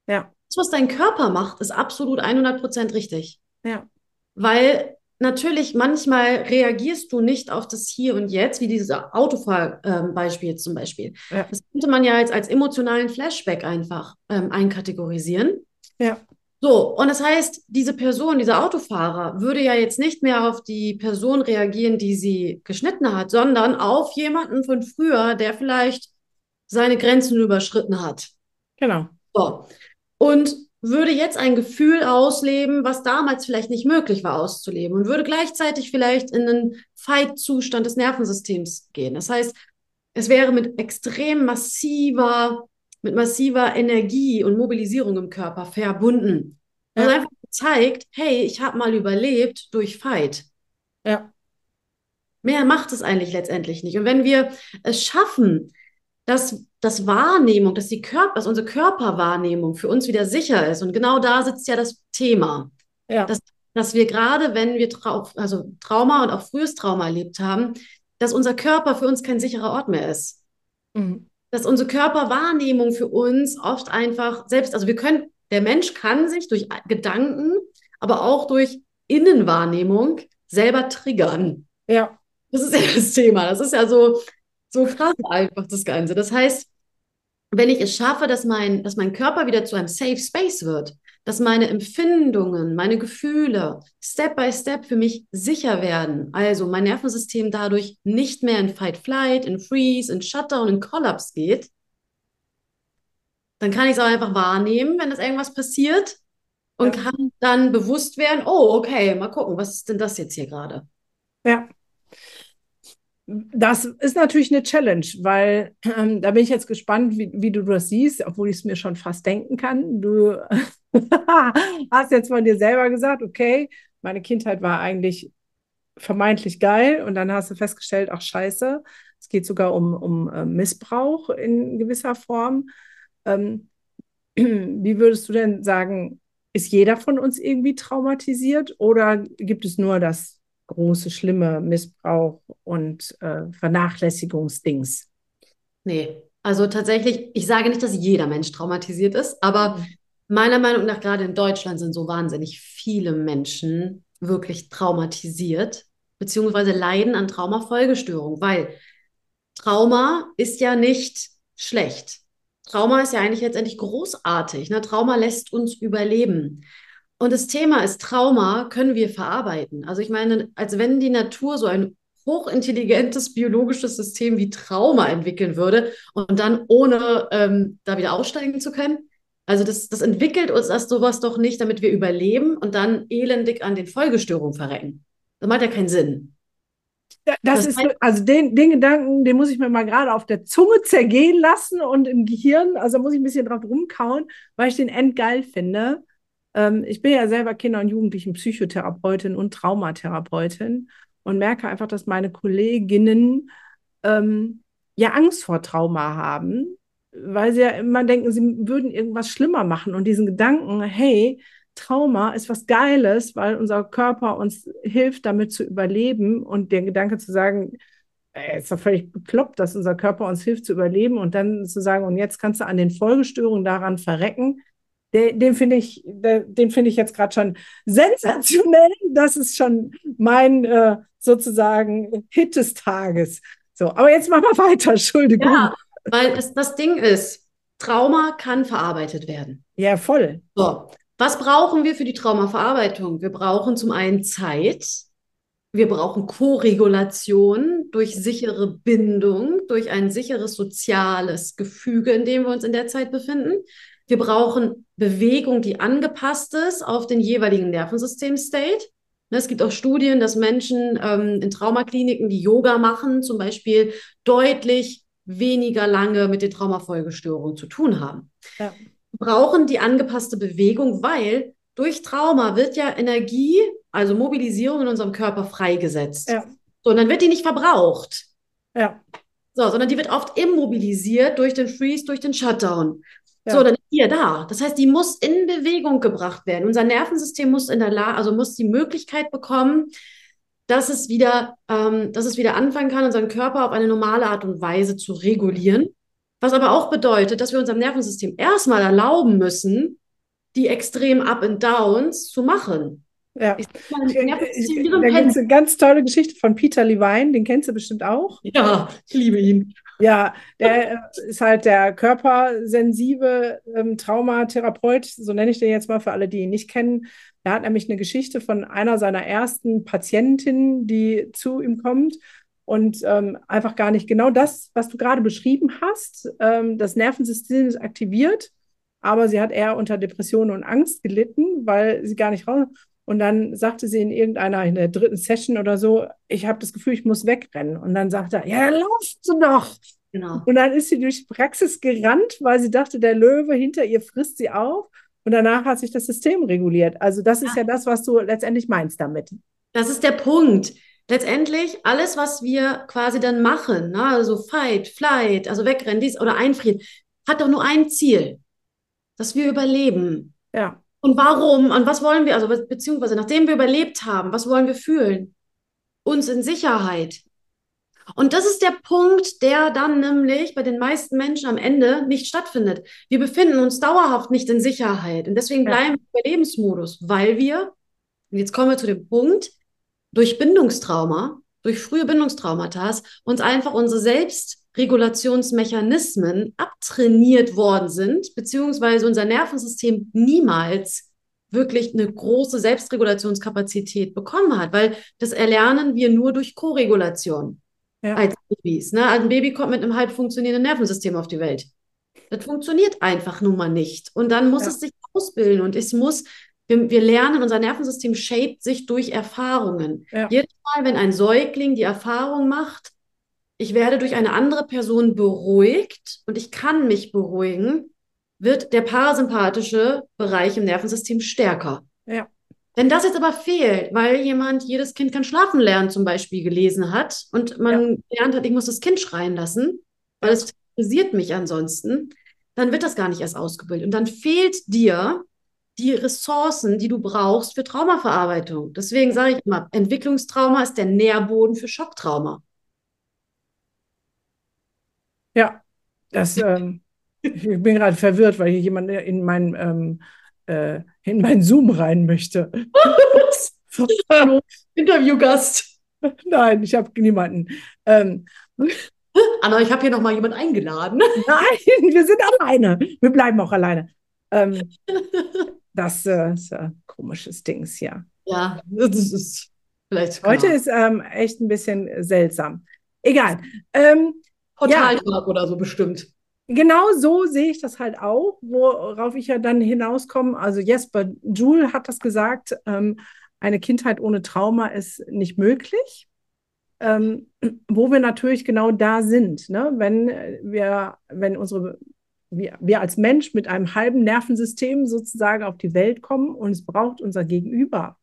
Ja. Das, was dein Körper macht, ist absolut 100% richtig. Ja. Weil natürlich manchmal reagierst du nicht auf das Hier und Jetzt, wie dieses Autofahrbeispiel ähm, zum Beispiel. Ja. Das könnte man ja jetzt als emotionalen Flashback einfach ähm, einkategorisieren. Ja. So, und das heißt, diese Person, dieser Autofahrer, würde ja jetzt nicht mehr auf die Person reagieren, die sie geschnitten hat, sondern auf jemanden von früher, der vielleicht seine Grenzen überschritten hat. Genau. So. Und würde jetzt ein Gefühl ausleben, was damals vielleicht nicht möglich war auszuleben und würde gleichzeitig vielleicht in einen Fight-Zustand des Nervensystems gehen. Das heißt, es wäre mit extrem massiver mit massiver Energie und Mobilisierung im Körper verbunden. Ja. Also einfach zeigt, hey, ich habe mal überlebt durch Fight. Ja. Mehr macht es eigentlich letztendlich nicht. Und wenn wir es schaffen, dass das Wahrnehmung, dass die Körper, dass unsere Körperwahrnehmung für uns wieder sicher ist, und genau da sitzt ja das Thema. Ja. Dass, dass wir gerade, wenn wir Trau also Trauma und auch frühes Trauma erlebt haben, dass unser Körper für uns kein sicherer Ort mehr ist. Mhm dass unsere Körperwahrnehmung für uns oft einfach selbst, also wir können, der Mensch kann sich durch Gedanken, aber auch durch Innenwahrnehmung selber triggern. Ja. Das ist ja das Thema. Das ist ja so, so krass einfach, das Ganze. Das heißt, wenn ich es schaffe, dass mein, dass mein Körper wieder zu einem Safe Space wird, dass meine Empfindungen, meine Gefühle Step by Step für mich sicher werden. Also mein Nervensystem dadurch nicht mehr in Fight Flight, in Freeze, in Shutdown, in Collapse geht. Dann kann ich es auch einfach wahrnehmen, wenn das irgendwas passiert und ja. kann dann bewusst werden, oh, okay, mal gucken, was ist denn das jetzt hier gerade? Ja. Das ist natürlich eine Challenge, weil ähm, da bin ich jetzt gespannt, wie, wie du das siehst, obwohl ich es mir schon fast denken kann. Du hast jetzt von dir selber gesagt, okay, meine Kindheit war eigentlich vermeintlich geil und dann hast du festgestellt, ach scheiße, es geht sogar um, um äh, Missbrauch in gewisser Form. Ähm, wie würdest du denn sagen, ist jeder von uns irgendwie traumatisiert oder gibt es nur das große, schlimme Missbrauch und äh, Vernachlässigungsdings. Nee, also tatsächlich, ich sage nicht, dass jeder Mensch traumatisiert ist, aber mhm. meiner Meinung nach, gerade in Deutschland sind so wahnsinnig viele Menschen wirklich traumatisiert, beziehungsweise leiden an Traumafolgestörung, weil Trauma ist ja nicht schlecht. Trauma ist ja eigentlich letztendlich großartig. Ne? Trauma lässt uns überleben. Und das Thema ist, Trauma können wir verarbeiten. Also ich meine, als wenn die Natur so ein hochintelligentes biologisches System wie Trauma entwickeln würde und dann ohne ähm, da wieder aussteigen zu können. Also das, das entwickelt uns als sowas doch nicht, damit wir überleben und dann elendig an den Folgestörungen verrecken. Das macht ja keinen Sinn. Das, das ist, also den, den Gedanken, den muss ich mir mal gerade auf der Zunge zergehen lassen und im Gehirn, also muss ich ein bisschen drauf rumkauen, weil ich den endgeil finde. Ähm, ich bin ja selber Kinder- und Jugendlichen-Psychotherapeutin und Traumatherapeutin und merke einfach, dass meine Kolleginnen ähm, ja Angst vor Trauma haben, weil sie ja immer denken, sie würden irgendwas schlimmer machen. Und diesen Gedanken, hey, Trauma ist was Geiles, weil unser Körper uns hilft, damit zu überleben. Und der Gedanke zu sagen, ey, ist doch völlig bekloppt, dass unser Körper uns hilft zu überleben und dann zu sagen, und jetzt kannst du an den Folgestörungen daran verrecken, den, den finde ich, den finde ich jetzt gerade schon sensationell. Das ist schon mein äh, sozusagen Hit des Tages. So, aber jetzt machen wir weiter. Entschuldigung. Ja, weil das, das Ding ist, Trauma kann verarbeitet werden. Ja, voll. So, was brauchen wir für die Traumaverarbeitung? Wir brauchen zum einen Zeit. Wir brauchen Koregulation durch sichere Bindung, durch ein sicheres soziales Gefüge, in dem wir uns in der Zeit befinden. Wir brauchen Bewegung, die angepasst ist auf den jeweiligen Nervensystem-State. Ne, es gibt auch Studien, dass Menschen ähm, in Traumakliniken, die Yoga machen, zum Beispiel deutlich weniger lange mit den Traumafolgestörungen zu tun haben. Ja. Wir brauchen die angepasste Bewegung, weil durch Trauma wird ja Energie, also Mobilisierung in unserem Körper freigesetzt. Ja. So, und dann wird die nicht verbraucht. Ja. So, sondern die wird oft immobilisiert durch den Freeze, durch den Shutdown. Ja. So, dann ist die ja da. Das heißt, die muss in Bewegung gebracht werden. Unser Nervensystem muss in der Lage, also muss die Möglichkeit bekommen, dass es wieder, ähm, dass es wieder anfangen kann, unseren Körper auf eine normale Art und Weise zu regulieren. Was aber auch bedeutet, dass wir unserem Nervensystem erstmal erlauben müssen, die extremen Up and Downs zu machen. Ja. Ich so Da gibt es eine ganz tolle Geschichte von Peter Levine, den kennst du bestimmt auch. Ja, ich liebe ihn. Ja, der äh, ist halt der körpersensive ähm, Traumatherapeut, so nenne ich den jetzt mal für alle, die ihn nicht kennen. Er hat nämlich eine Geschichte von einer seiner ersten Patientinnen, die zu ihm kommt und ähm, einfach gar nicht genau das, was du gerade beschrieben hast. Ähm, das Nervensystem ist aktiviert, aber sie hat eher unter Depressionen und Angst gelitten, weil sie gar nicht raus. Und dann sagte sie in irgendeiner, in der dritten Session oder so, ich habe das Gefühl, ich muss wegrennen. Und dann sagte er, ja, laufst du doch. Genau. Und dann ist sie durch die Praxis gerannt, weil sie dachte, der Löwe hinter ihr frisst sie auf. Und danach hat sich das System reguliert. Also das ist ja das, was du letztendlich meinst damit. Das ist der Punkt. Letztendlich alles, was wir quasi dann machen, ne, also Fight, Flight, also wegrennen, dies oder einfrieren, hat doch nur ein Ziel, dass wir überleben. Ja, Und warum? Und was wollen wir? Also be- beziehungsweise nachdem wir überlebt haben, was wollen wir fühlen? Uns in Sicherheit. Und das ist der Punkt, der dann nämlich bei den meisten Menschen am Ende nicht stattfindet. Wir befinden uns dauerhaft nicht in Sicherheit. Und deswegen Ja. bleiben wir im Überlebensmodus, weil wir, und jetzt kommen wir zu dem Punkt, durch Bindungstrauma, durch frühe Bindungstraumata, uns einfach unsere Selbstregulationsmechanismen abtrainiert worden sind, beziehungsweise unser Nervensystem niemals wirklich eine große Selbstregulationskapazität bekommen hat, weil das erlernen wir nur durch Koregulation ja, als Babys. Ne? Ein Baby kommt mit einem halb funktionierenden Nervensystem auf die Welt. Das funktioniert einfach nun mal nicht. Und dann muss Ja. es sich ausbilden und es muss, wir, wir lernen, unser Nervensystem shaped sich durch Erfahrungen. Ja. Jedes Mal, wenn ein Säugling die Erfahrung macht, ich werde durch eine andere Person beruhigt und ich kann mich beruhigen, wird der parasympathische Bereich im Nervensystem stärker. ja, Wenn das jetzt aber fehlt, weil jemand jedes Kind kann schlafen lernen zum Beispiel gelesen hat und man gelernt hat, ich muss das Kind schreien lassen, weil es interessiert mich ansonsten, dann wird das gar nicht erst ausgebildet. Und dann fehlt dir die Ressourcen, die du brauchst für Traumaverarbeitung. Deswegen sage ich immer, Entwicklungstrauma ist der Nährboden für Schocktrauma. Ja. Das, ähm, ich bin gerade verwirrt, weil hier jemand in mein, ähm, äh, in mein Zoom rein möchte. Interviewgast. Nein, ich habe niemanden. Ähm, Anna, ich habe hier nochmal jemanden eingeladen. nein, wir sind alleine. Wir bleiben auch alleine. Ähm, das äh, ist ein komisches Dings hier. Ja, das ist vielleicht Heute ist ähm, echt ein bisschen seltsam. Egal. Ähm, Portaltag oder so bestimmt. genau so sehe ich das halt auch, worauf ich ja dann hinauskomme. Also Jesper Juhl hat das gesagt, ähm, eine Kindheit ohne Trauma ist nicht möglich. Ähm, wo wir natürlich genau da sind, ne? Wenn wir, wenn unsere, wir, wir als Mensch mit einem halben Nervensystem sozusagen auf die Welt kommen und es braucht unser Gegenüber.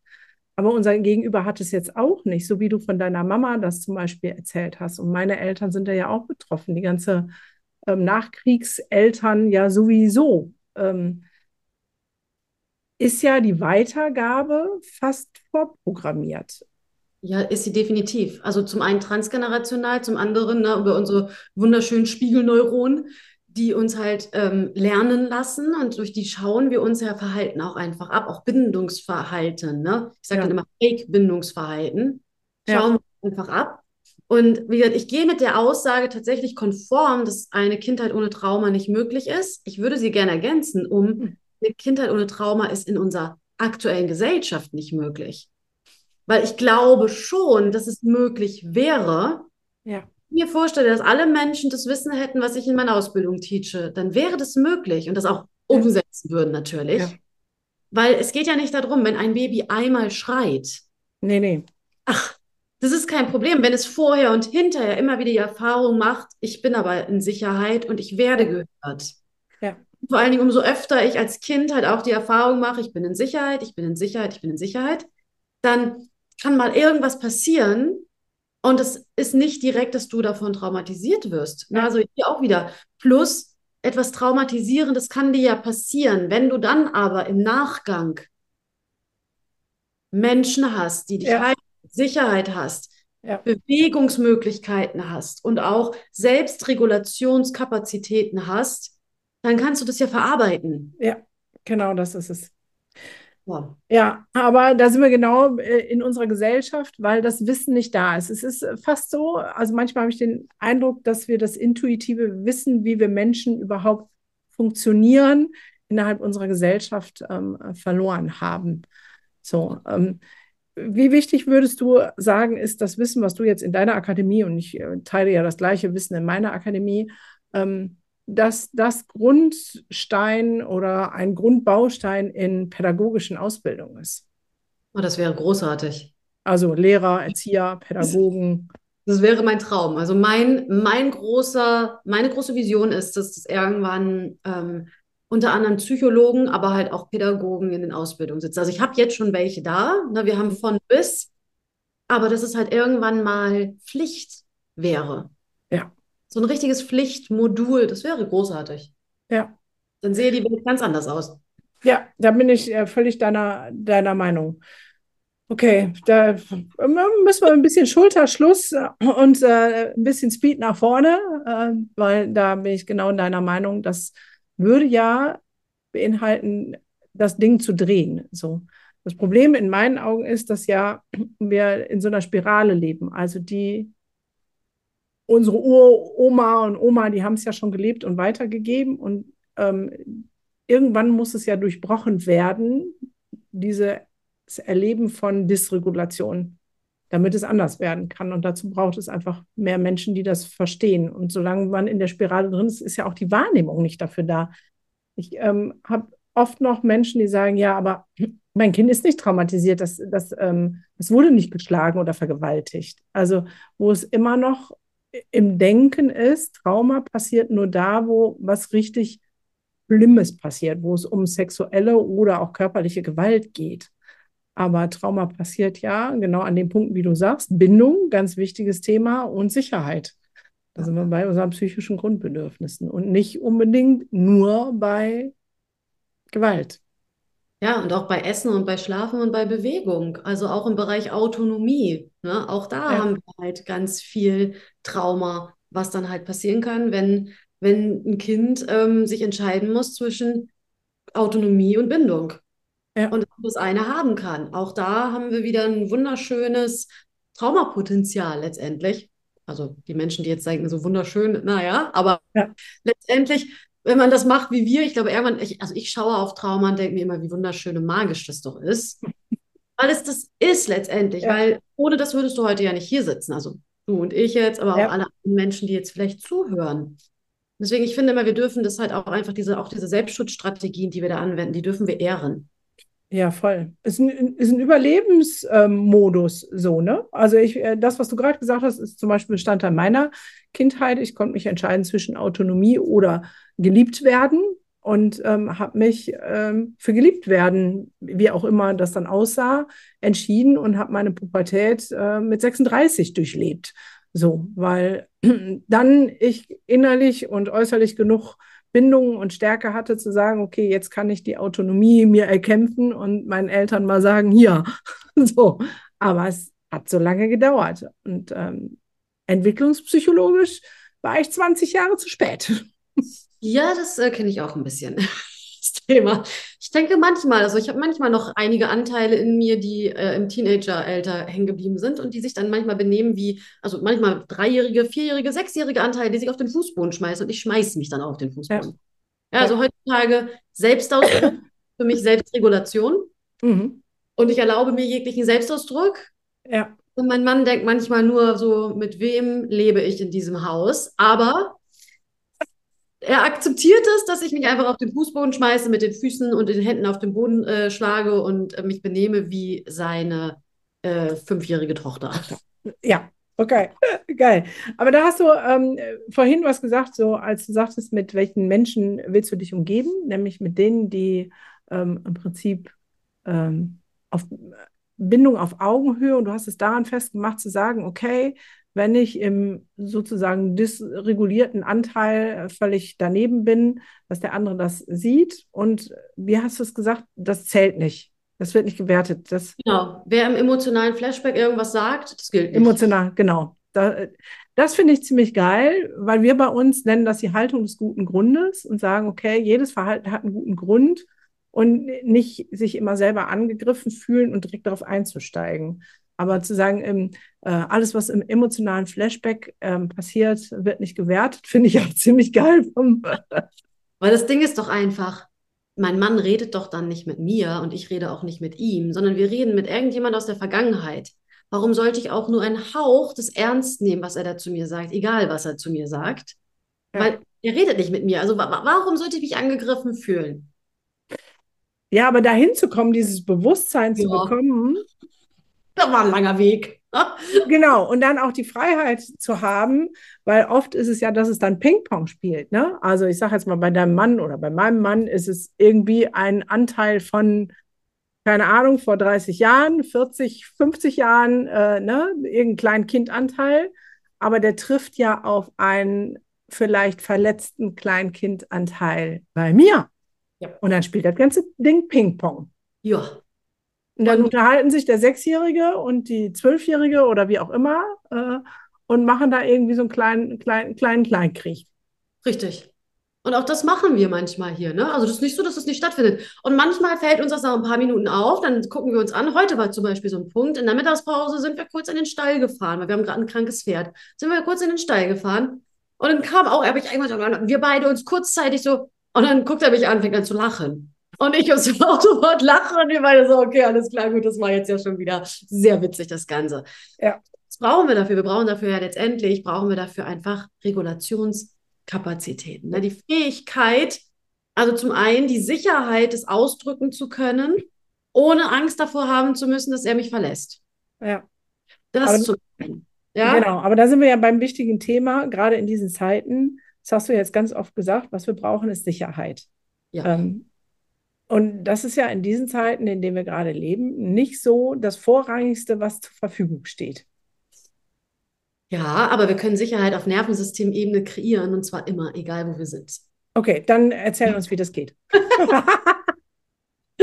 Aber unser Gegenüber hat es jetzt auch nicht, so wie du von deiner Mama das zum Beispiel erzählt hast. Und meine Eltern sind da ja auch betroffen, die ganze ähm, Nachkriegseltern ja sowieso. Ähm, ist ja die Weitergabe fast vorprogrammiert. Ja, ist sie definitiv. Also zum einen transgenerational, zum anderen ne, über unsere wunderschönen Spiegelneuronen, die uns halt ähm, lernen lassen und durch die schauen wir unser Verhalten auch einfach ab, auch Bindungsverhalten. Ne? Ich sage Ja. dann immer Fake-Bindungsverhalten. Ja. Schauen wir einfach ab. Und wie gesagt, ich gehe mit der Aussage tatsächlich konform, dass eine Kindheit ohne Trauma nicht möglich ist. Ich würde sie gerne ergänzen, um Hm. eine Kindheit ohne Trauma ist in unserer aktuellen Gesellschaft nicht möglich. Weil ich glaube schon, dass es möglich wäre, Ja. Mir vorstelle, dass alle Menschen das Wissen hätten, was ich in meiner Ausbildung teache, dann wäre das möglich und das auch umsetzen würden natürlich. Ja. Weil es geht ja nicht darum, wenn ein Baby einmal schreit. Nee, nee. Ach, das ist kein Problem, wenn es vorher und hinterher immer wieder die Erfahrung macht, ich bin aber in Sicherheit und ich werde gehört. Ja. Vor allen Dingen, umso öfter ich als Kind halt auch die Erfahrung mache, ich bin in Sicherheit, ich bin in Sicherheit, ich bin in Sicherheit, dann kann mal irgendwas passieren Und es ist nicht direkt, dass du davon traumatisiert wirst. Ja. Also hier auch wieder. Plus etwas Traumatisierendes kann dir ja passieren. Wenn du dann aber im Nachgang Menschen hast, die dich Ja. halten, Sicherheit hast, Ja. Bewegungsmöglichkeiten hast und auch Selbstregulationskapazitäten hast, dann kannst du das ja verarbeiten. Ja, genau das ist es. Ja. Ja, aber da sind wir genau äh, in unserer Gesellschaft, weil das Wissen nicht da ist. Es ist fast so, also manchmal habe ich den Eindruck, dass wir das intuitive Wissen, wie wir Menschen überhaupt funktionieren, innerhalb unserer Gesellschaft ähm, verloren haben. So, ähm, wie wichtig würdest du sagen, ist das Wissen, was du jetzt in deiner Akademie, und ich äh, teile ja das gleiche Wissen in meiner Akademie, ähm, dass das Grundstein oder ein Grundbaustein in pädagogischen Ausbildung ist? Oh, das wäre großartig. Also Lehrer, Erzieher, Pädagogen. Das wäre mein Traum. Also mein, mein großer, meine große Vision ist, dass es irgendwann ähm, unter anderem Psychologen, aber halt auch Pädagogen in den Ausbildungen sitzen. Also ich habe jetzt schon welche da. Ne? Wir haben von bis, aber dass es halt irgendwann mal Pflicht wäre. Ja. So ein richtiges Pflichtmodul, das wäre großartig. Ja. Dann sehe die Welt ganz anders aus. Ja, da bin ich äh, völlig deiner, deiner Meinung. Okay, da äh, müssen wir ein bisschen Schulterschluss äh, und äh, ein bisschen Speed nach vorne, äh, weil da bin ich genau in deiner Meinung. Das würde ja beinhalten, das Ding zu drehen. So. Das Problem in meinen Augen ist, dass ja wir in so einer Spirale leben. Also die unsere Uroma und Oma, die haben es ja schon gelebt und weitergegeben und ähm, irgendwann muss es ja durchbrochen werden, dieses Erleben von Dysregulation, damit es anders werden kann. Und dazu braucht es einfach mehr Menschen, die das verstehen. Und solange man in der Spirale drin ist, ist ja auch die Wahrnehmung nicht dafür da. Ich ähm, habe oft noch Menschen, die sagen, ja, aber mein Kind ist nicht traumatisiert, das, das, ähm, das wurde nicht geschlagen oder vergewaltigt. Also wo es immer noch im Denken ist, Trauma passiert nur da, wo was richtig Schlimmes passiert, wo es um sexuelle oder auch körperliche Gewalt geht. Aber Trauma passiert ja genau an den Punkten, wie du sagst, Bindung, ganz wichtiges Thema und Sicherheit. Da sind wir bei unseren psychischen Grundbedürfnissen und nicht unbedingt nur bei Gewalt. Ja, und auch bei Essen und bei Schlafen und bei Bewegung. Also auch im Bereich Autonomie. Ne? Auch da Ja. haben wir halt ganz viel Trauma, was dann halt passieren kann, wenn, wenn ein Kind ähm, sich entscheiden muss zwischen Autonomie und Bindung. Ja. Und das eine haben kann. Auch da haben wir wieder ein wunderschönes Traumapotenzial letztendlich. Also die Menschen, die jetzt denken, so wunderschön, naja, aber Ja. letztendlich, wenn man das macht wie wir, ich glaube, irgendwann, ich, also ich schaue auf Trauma und denke mir immer, wie wunderschön und magisch das doch ist. Weil es das ist letztendlich, Ja. weil ohne das würdest du heute ja nicht hier sitzen. Also du und ich jetzt, aber auch Ja. alle anderen Menschen, die jetzt vielleicht zuhören. Deswegen, ich finde immer, wir dürfen das halt auch einfach diese, auch diese Selbstschutzstrategien, die wir da anwenden, die dürfen wir ehren. Ja, voll. Ist ein, ist ein Überlebensmodus so, ne? Also ich, äh, das, was du gerade gesagt hast, ist zum Beispiel Bestandteil meiner Kindheit. Ich konnte mich entscheiden zwischen Autonomie oder geliebt werden und ähm, habe mich ähm, für geliebt werden, wie auch immer das dann aussah, entschieden und habe meine Pubertät äh, mit 36 durchlebt. So, weil dann ich innerlich und äußerlich genug Bindung und Stärke hatte, zu sagen, okay, jetzt kann ich die Autonomie mir erkämpfen und meinen Eltern mal sagen, hier. So. Aber es hat so lange gedauert. Und ähm, entwicklungspsychologisch war ich 20 Jahre zu spät. Ja, das äh, kenne ich auch ein bisschen, das Thema. Ich denke manchmal, also ich habe manchmal noch einige Anteile in mir, die äh, im Teenageralter hängen geblieben sind und die sich dann manchmal benehmen wie, also manchmal dreijährige, vierjährige, sechsjährige Anteile, die sich auf den Fußboden schmeißen und ich schmeiße mich dann auch auf den Fußboden. Ja, also heutzutage Selbstausdruck, für mich Selbstregulation Mhm. und ich erlaube mir jeglichen Selbstausdruck. Ja, Und mein Mann denkt manchmal nur so, mit wem lebe ich in diesem Haus? Aber er akzeptiert es, dass ich mich einfach auf den Fußboden schmeiße, mit den Füßen und den Händen auf den Boden äh, schlage und äh, mich benehme wie seine äh, fünfjährige Tochter. ja, okay, geil. Aber da hast du ähm, vorhin was gesagt, so als du sagtest, mit welchen Menschen willst du dich umgeben, nämlich mit denen, die ähm, im Prinzip ähm, auf Bindung auf Augenhöhe und du hast es daran festgemacht zu sagen, okay, wenn ich im sozusagen dysregulierten Anteil völlig daneben bin, dass der andere das sieht. Und wie hast du es gesagt? Das zählt nicht. Das wird nicht gewertet. Das genau. Wer im emotionalen Flashback irgendwas sagt, das gilt nicht. Emotional, genau. Da, das finde ich ziemlich geil, weil wir bei uns nennen das die Haltung des guten Grundes und sagen, okay, jedes Verhalten hat einen guten Grund und nicht sich immer selber angegriffen fühlen und direkt darauf einzusteigen. Aber zu sagen, ähm, äh, alles, was im emotionalen Flashback ähm, passiert, wird nicht gewertet, finde ich auch ziemlich geil. Weil das Ding ist doch einfach, mein Mann redet doch dann nicht mit mir und ich rede auch nicht mit ihm, sondern wir reden mit irgendjemand aus der Vergangenheit. Warum sollte ich auch nur einen Hauch des Ernst nehmen, was er da zu mir sagt, egal was er zu mir sagt? Ja. Weil er redet nicht mit mir. Also warum sollte ich mich angegriffen fühlen? Ja, aber dahin zu kommen, dieses Bewusstsein ja. zu bekommen, das war ein langer Weg. genau, und dann auch die Freiheit zu haben, weil oft ist es ja, dass es dann Ping-Pong spielt. Ne? Also ich sage jetzt mal, bei deinem Mann oder bei meinem Mann ist es irgendwie ein Anteil von, keine Ahnung, vor 30 Jahren, 40, 50 Jahren, äh, ne? irgendein kleinen Kindanteil, aber der trifft ja auf einen vielleicht verletzten Kleinkindanteil bei mir. Ja. Und dann spielt das ganze Ding Ping-Pong. Ja. Und dann und, unterhalten sich der Sechsjährige und die Zwölfjährige oder wie auch immer äh, und machen da irgendwie so einen kleinen, kleinen, kleinen Kleinkrieg. Richtig. Und auch das machen wir manchmal hier. Ne? Also das ist nicht so, dass das nicht stattfindet. Und manchmal fällt uns das nach ein paar Minuten auf, dann gucken wir uns an. Heute war zum Beispiel so ein Punkt, in der Mittagspause sind wir kurz in den Stall gefahren, weil wir haben gerade ein krankes Pferd. Sind wir kurz in den Stall gefahren und dann kam auch, habe ich irgendwann, wir beide uns kurzzeitig so, und dann guckt er mich an, fängt an zu lachen. Und ich aus dem Autobot lache und wir beide so, okay, alles klar, gut, das war jetzt ja schon wieder sehr witzig, das Ganze. Ja. Was brauchen wir dafür? Wir brauchen dafür ja letztendlich, brauchen wir dafür einfach Regulationskapazitäten. Ne? Die Fähigkeit, also zum einen die Sicherheit, es ausdrücken zu können, ohne Angst davor haben zu müssen, dass er mich verlässt. Ja. Das aber, zum einen. Ja? Genau, aber da sind wir ja beim wichtigen Thema, gerade in diesen Zeiten. Das hast du jetzt ganz oft gesagt, was wir brauchen, ist Sicherheit. Ja. Ähm, und das ist ja in diesen Zeiten, in denen wir gerade leben, nicht so das Vorrangigste, was zur Verfügung steht. Ja, aber wir können Sicherheit auf Nervensystemebene kreieren und zwar immer, egal wo wir sind. Okay, dann erzähl uns, wie das geht. ich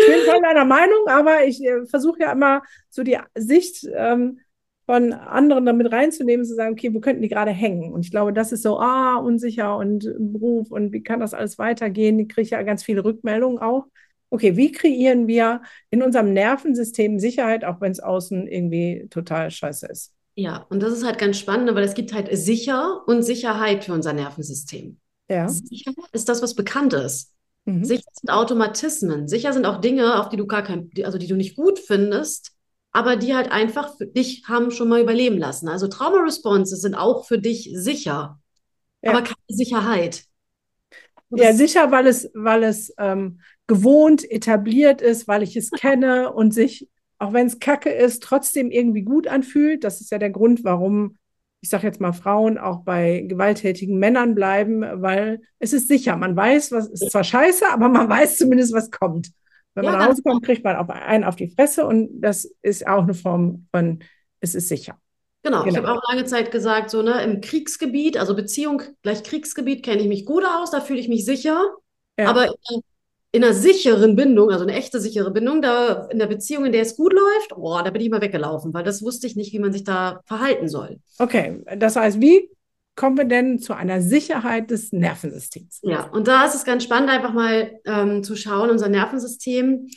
bin voll deiner Meinung, aber ich äh, versuche ja immer so die Sicht ähm, von anderen damit reinzunehmen, zu sagen, okay, wo könnten die gerade hängen? Und ich glaube, das ist so, ah, unsicher und Beruf und wie kann das alles weitergehen? Ich kriege ja ganz viele Rückmeldungen auch okay, wie kreieren wir in unserem Nervensystem Sicherheit, auch wenn es außen irgendwie total scheiße ist? Ja, und das ist halt ganz spannend, weil es gibt halt sicher und Sicherheit für unser Nervensystem. Ja. Sicher ist das, was bekannt ist. Mhm. Sicher sind Automatismen. Sicher sind auch Dinge, auf die du gar kein, also die du nicht gut findest, aber die halt einfach für dich haben schon mal überleben lassen. Also Trauma-Responses sind auch für dich sicher, ja. aber keine Sicherheit. Ja, sicher, weil es, weil es ähm, gewohnt, etabliert ist, weil ich es kenne und sich, auch wenn es kacke ist, trotzdem irgendwie gut anfühlt. Das ist ja der Grund, warum, ich sage jetzt mal, Frauen auch bei gewalttätigen Männern bleiben, weil es ist sicher. Man weiß, was ist zwar scheiße, aber man weiß zumindest, was kommt. Wenn ja, man nach Hause kommt, kriegt man auf einen auf die Fresse und das ist auch eine Form von, es ist sicher. Genau, genau. ich habe auch lange Zeit gesagt, so ne, im Kriegsgebiet, also Beziehung gleich Kriegsgebiet, kenne ich mich gut aus, da fühle ich mich sicher. Ja. Aber in einer sicheren Bindung, also eine echte sichere Bindung, da in der Beziehung, in der es gut läuft, boah, da bin ich mal weggelaufen, weil das wusste ich nicht, wie man sich da verhalten soll. Okay, das heißt, wie kommen wir denn zu einer Sicherheit des Nervensystems? Ja, und da ist es ganz spannend, einfach mal ähm, zu schauen, unser Nervensystem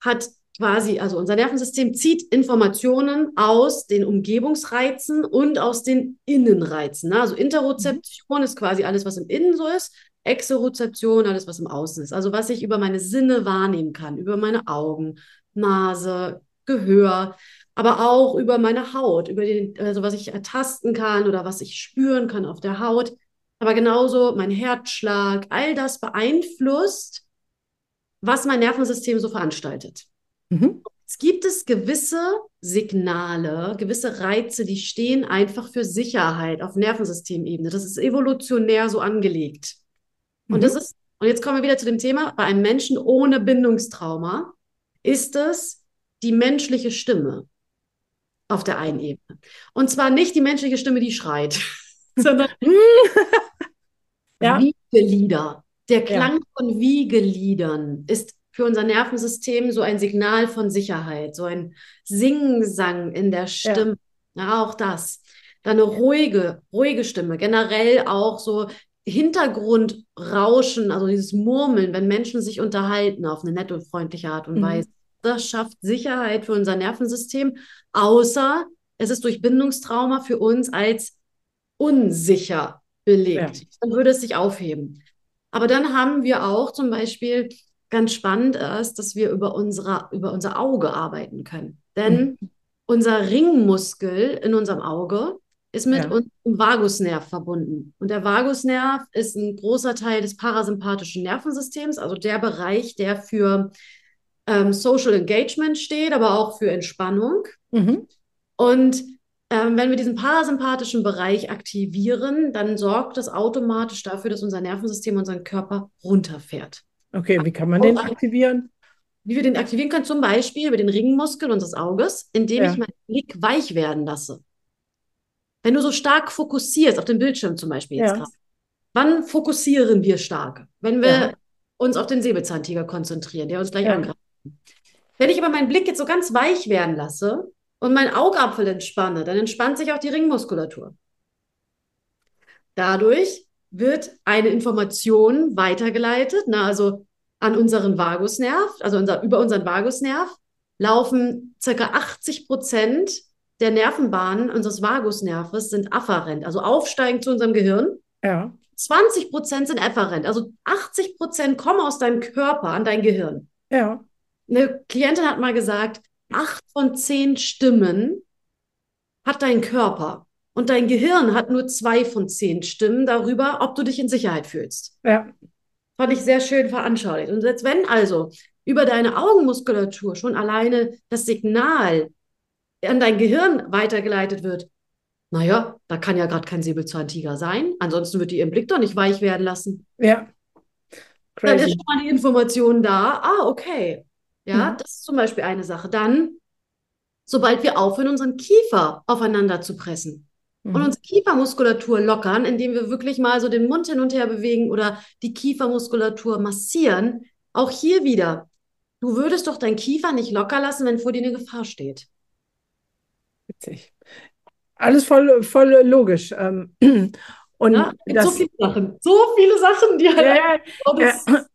hat quasi, also unser Nervensystem zieht Informationen aus den Umgebungsreizen und aus den Innenreizen. Ne? Also Interozeption ist quasi alles, was im Innen so ist. Exorozeption, alles, was im Außen ist. Also was ich über meine Sinne wahrnehmen kann, über meine Augen, Nase, Gehör, aber auch über meine Haut, über den, also was ich ertasten kann oder was ich spüren kann auf der Haut. Aber genauso mein Herzschlag, all das beeinflusst, was mein Nervensystem so veranstaltet. Mhm. Es gibt es gewisse Signale, gewisse Reize, die stehen einfach für Sicherheit auf Nervensystemebene. Das ist evolutionär so angelegt. Und mhm. das ist, und jetzt kommen wir wieder zu dem Thema, bei einem Menschen ohne Bindungstrauma ist es die menschliche Stimme. auf der einen Ebene. Und zwar nicht die menschliche Stimme, die schreit, sondern Ja. Wiegelieder. Der Ja. Klang von Wiegeliedern ist für unser Nervensystem so ein Signal von Sicherheit, so ein Singsang in der Stimme. Ja, auch das. Dann eine ruhige, ruhige Stimme. Generell auch so Hintergrundrauschen, also dieses Murmeln, wenn Menschen sich unterhalten auf eine nette und freundliche Art und Mhm. Weise. Das schafft Sicherheit für unser Nervensystem, außer es ist durch Bindungstrauma für uns als unsicher belegt. Dann würde es sich aufheben. Aber dann haben wir auch zum Beispiel ganz spannend ist, dass wir über, unsere, über unser Auge arbeiten können. Denn unser Ringmuskel in unserem Auge ist mit Ja. unserem Vagusnerv verbunden. Und der Vagusnerv ist ein großer Teil des parasympathischen Nervensystems, also der Bereich, der für ähm, Social Engagement steht, aber auch für Entspannung. Mhm. Und ähm, wenn wir diesen parasympathischen Bereich aktivieren, dann sorgt das automatisch dafür, dass unser Nervensystem unseren Körper runterfährt. Okay, wie kann man den aktivieren? Wie wir den aktivieren können, zum Beispiel über den Ringmuskel unseres Auges, indem Ja. ich meinen Blick weich werden lasse. Wenn du so stark fokussierst, auf den Bildschirm zum Beispiel jetzt Ja. gerade, wann fokussieren wir stark? Wenn wir Ja. uns auf den Säbelzahntiger konzentrieren, der uns gleich Ja. angreift. Wenn ich aber meinen Blick jetzt so ganz weich werden lasse und meinen Augapfel entspanne, dann entspannt sich auch die Ringmuskulatur. Dadurch wird eine Information weitergeleitet, na, also an unseren Vagusnerv, also unser, über unseren Vagusnerv laufen circa 80 Prozent der Nervenbahnen unseres Vagusnerves sind afferent, also aufsteigend zu unserem Gehirn. Ja. 20 Prozent sind efferent, also 80 Prozent kommen aus deinem Körper an dein Gehirn. Ja. Eine Klientin hat mal gesagt, acht von zehn Stimmen hat dein Körper und dein Gehirn hat nur zwei von zehn Stimmen darüber, ob du dich in Sicherheit fühlst. Ja. Fand ich sehr schön veranschaulicht. Und jetzt, wenn also über deine Augenmuskulatur schon alleine das Signal an dein Gehirn weitergeleitet wird, naja, da kann ja gerade kein Säbelzahntiger sein. Ansonsten wird die ihren Blick doch nicht weich werden lassen. Ja. Dann ist Crazy. schon mal die Information da. Ah, okay. Ja, Mhm. das ist zum Beispiel eine Sache. Dann, sobald wir aufhören, unseren Kiefer aufeinander zu pressen und Mhm. unsere Kiefermuskulatur lockern, indem wir wirklich mal so den Mund hin und her bewegen oder die Kiefermuskulatur massieren, auch hier wieder. Du würdest doch deinen Kiefer nicht locker lassen, wenn vor dir eine Gefahr steht. Witzig. Alles voll, voll logisch. Ähm, Und Ja, gibt so das, viele Sachen. So viele Sachen, die halt ja, das- Ja.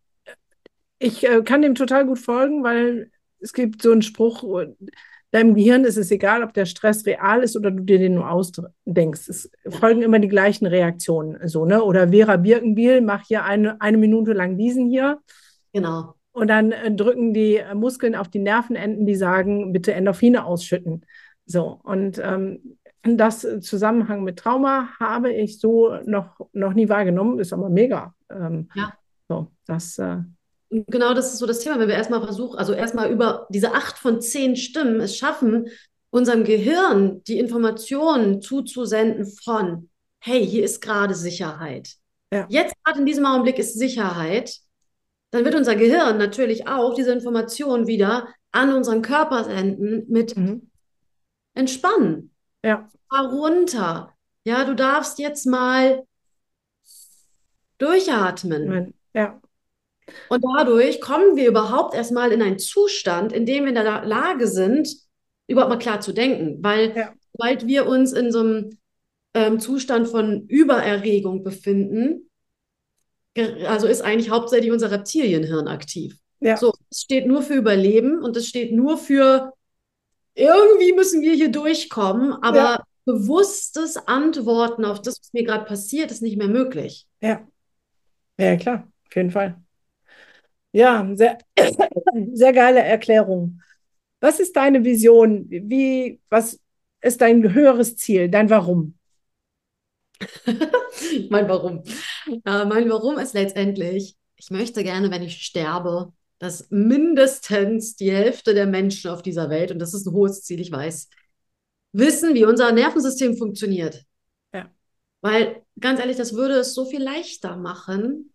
ich äh, kann dem total gut folgen, weil es gibt so einen Spruch, deinem Gehirn ist es egal, ob der Stress real ist oder du dir den nur ausdenkst. Es folgen immer die gleichen Reaktionen. So, ne? Oder Vera Birkenbiel, mach hier eine, eine Minute lang diesen hier. Genau. Und dann äh, drücken die äh, Muskeln auf die Nervenenden, die sagen, bitte Endorphine ausschütten. So, und ähm, das Zusammenhang mit Trauma habe ich so noch, noch nie wahrgenommen, ist aber mega. Ähm, Ja. So, das, äh, Und genau das ist so das Thema, wenn wir erstmal versuchen, also erstmal über diese acht von zehn Stimmen es schaffen, unserem Gehirn die Informationen zuzusenden von, hey, hier ist gerade Sicherheit. Ja. Jetzt gerade in diesem Augenblick ist Sicherheit. Dann wird unser Gehirn natürlich auch diese Informationen wieder an unseren Körper senden mit mhm. Entspannen. ja, Fahr runter. Ja, du darfst jetzt mal durchatmen. ja, Und dadurch kommen wir überhaupt erstmal in einen Zustand, in dem wir in der Lage sind, überhaupt mal klar zu denken. Weil, Ja. sobald wir uns in so einem ähm, Zustand von Übererregung befinden, also ist eigentlich hauptsächlich unser Reptilienhirn aktiv. ja, So, es steht nur für Überleben und es steht nur für irgendwie müssen wir hier durchkommen, aber Ja. bewusstes Antworten auf das, was mir gerade passiert, ist nicht mehr möglich. ja. Ja, klar, auf jeden Fall. Ja, sehr, sehr geile Erklärung. Was ist deine Vision? Wie, was ist dein höheres Ziel, dein Warum? Mein Warum. Äh, mein Warum ist letztendlich, ich möchte gerne, wenn ich sterbe, dass mindestens die Hälfte der Menschen auf dieser Welt, und das ist ein hohes Ziel, ich weiß, wissen, wie unser Nervensystem funktioniert. Ja. Weil, ganz ehrlich, das würde es so viel leichter machen.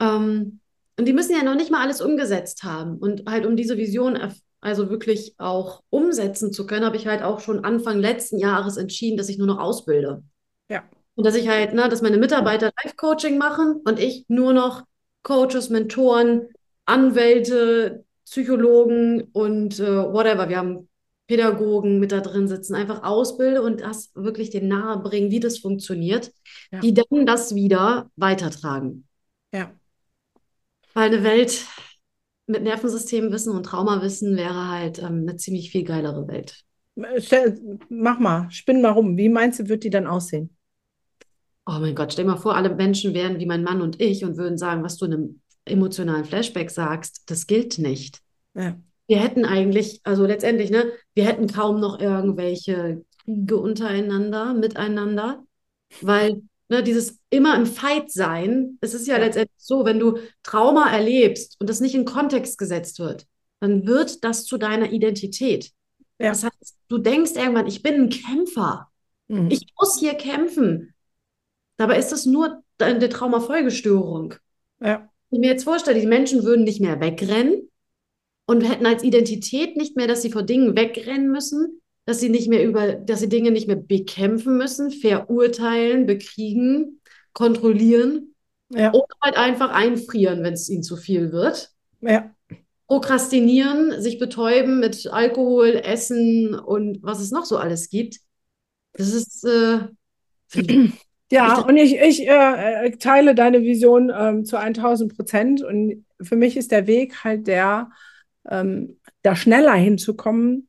Ähm, und die müssen ja noch nicht mal alles umgesetzt haben. Und halt, um diese Vision also wirklich auch umsetzen zu können, habe ich halt auch schon Anfang letzten Jahres entschieden, dass ich nur noch ausbilde. Ja. Und dass ich halt, ne, dass meine Mitarbeiter Live-Coaching machen und ich nur noch Coaches, Mentoren, Anwälte, Psychologen und äh, whatever. Wir haben Pädagogen mit da drin sitzen, einfach ausbilde und das wirklich den nahe bringen, wie das funktioniert, Ja. die dann das wieder weitertragen. Weil eine Welt mit Nervensystemwissen und Traumawissen wäre halt ähm, eine ziemlich viel geilere Welt. Mach mal, spinn mal rum. Wie meinst du, wird die dann aussehen? Oh mein Gott, stell dir mal vor, alle Menschen wären wie mein Mann und ich und würden sagen, was du in einem emotionalen Flashback sagst, das gilt nicht. Ja. Wir hätten eigentlich, also letztendlich, ne, wir hätten kaum noch irgendwelche Kriege untereinander, miteinander, weil ne, dieses immer im Fight sein, es ist ja, Ja. letztendlich so, wenn du Trauma erlebst und das nicht in Kontext gesetzt wird, dann wird das zu deiner Identität. Ja. Das heißt, du denkst irgendwann, ich bin ein Kämpfer, Mhm. ich muss hier kämpfen. Dabei ist das nur eine Traumafolgestörung. ja. Wenn ich mir jetzt vorstelle, die Menschen würden nicht mehr wegrennen und hätten als Identität nicht mehr, dass sie vor Dingen wegrennen müssen, dass sie nicht mehr über, dass sie Dinge nicht mehr bekämpfen müssen, verurteilen, bekriegen, kontrollieren Ja. oder halt einfach einfrieren, wenn es ihnen zu viel wird. Ja. Prokrastinieren, sich betäuben mit Alkohol, Essen und was es noch so alles gibt. Das ist, äh, Ja, und ich, ich äh, äh, teile deine Vision ähm, zu 1000 Prozent. Und für mich ist der Weg halt der, ähm, da schneller hinzukommen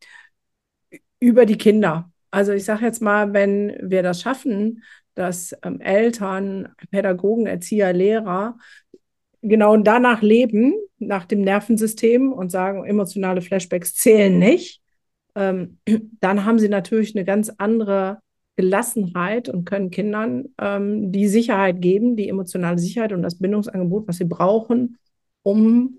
über die Kinder. Also ich sage jetzt mal, wenn wir das schaffen, dass ähm, Eltern, Pädagogen, Erzieher, Lehrer genau danach leben, nach dem Nervensystem und sagen, emotionale Flashbacks zählen nicht, ähm, dann haben sie natürlich eine ganz andere Gelassenheit und können Kindern ähm, die Sicherheit geben, die emotionale Sicherheit und das Bindungsangebot, was sie brauchen, um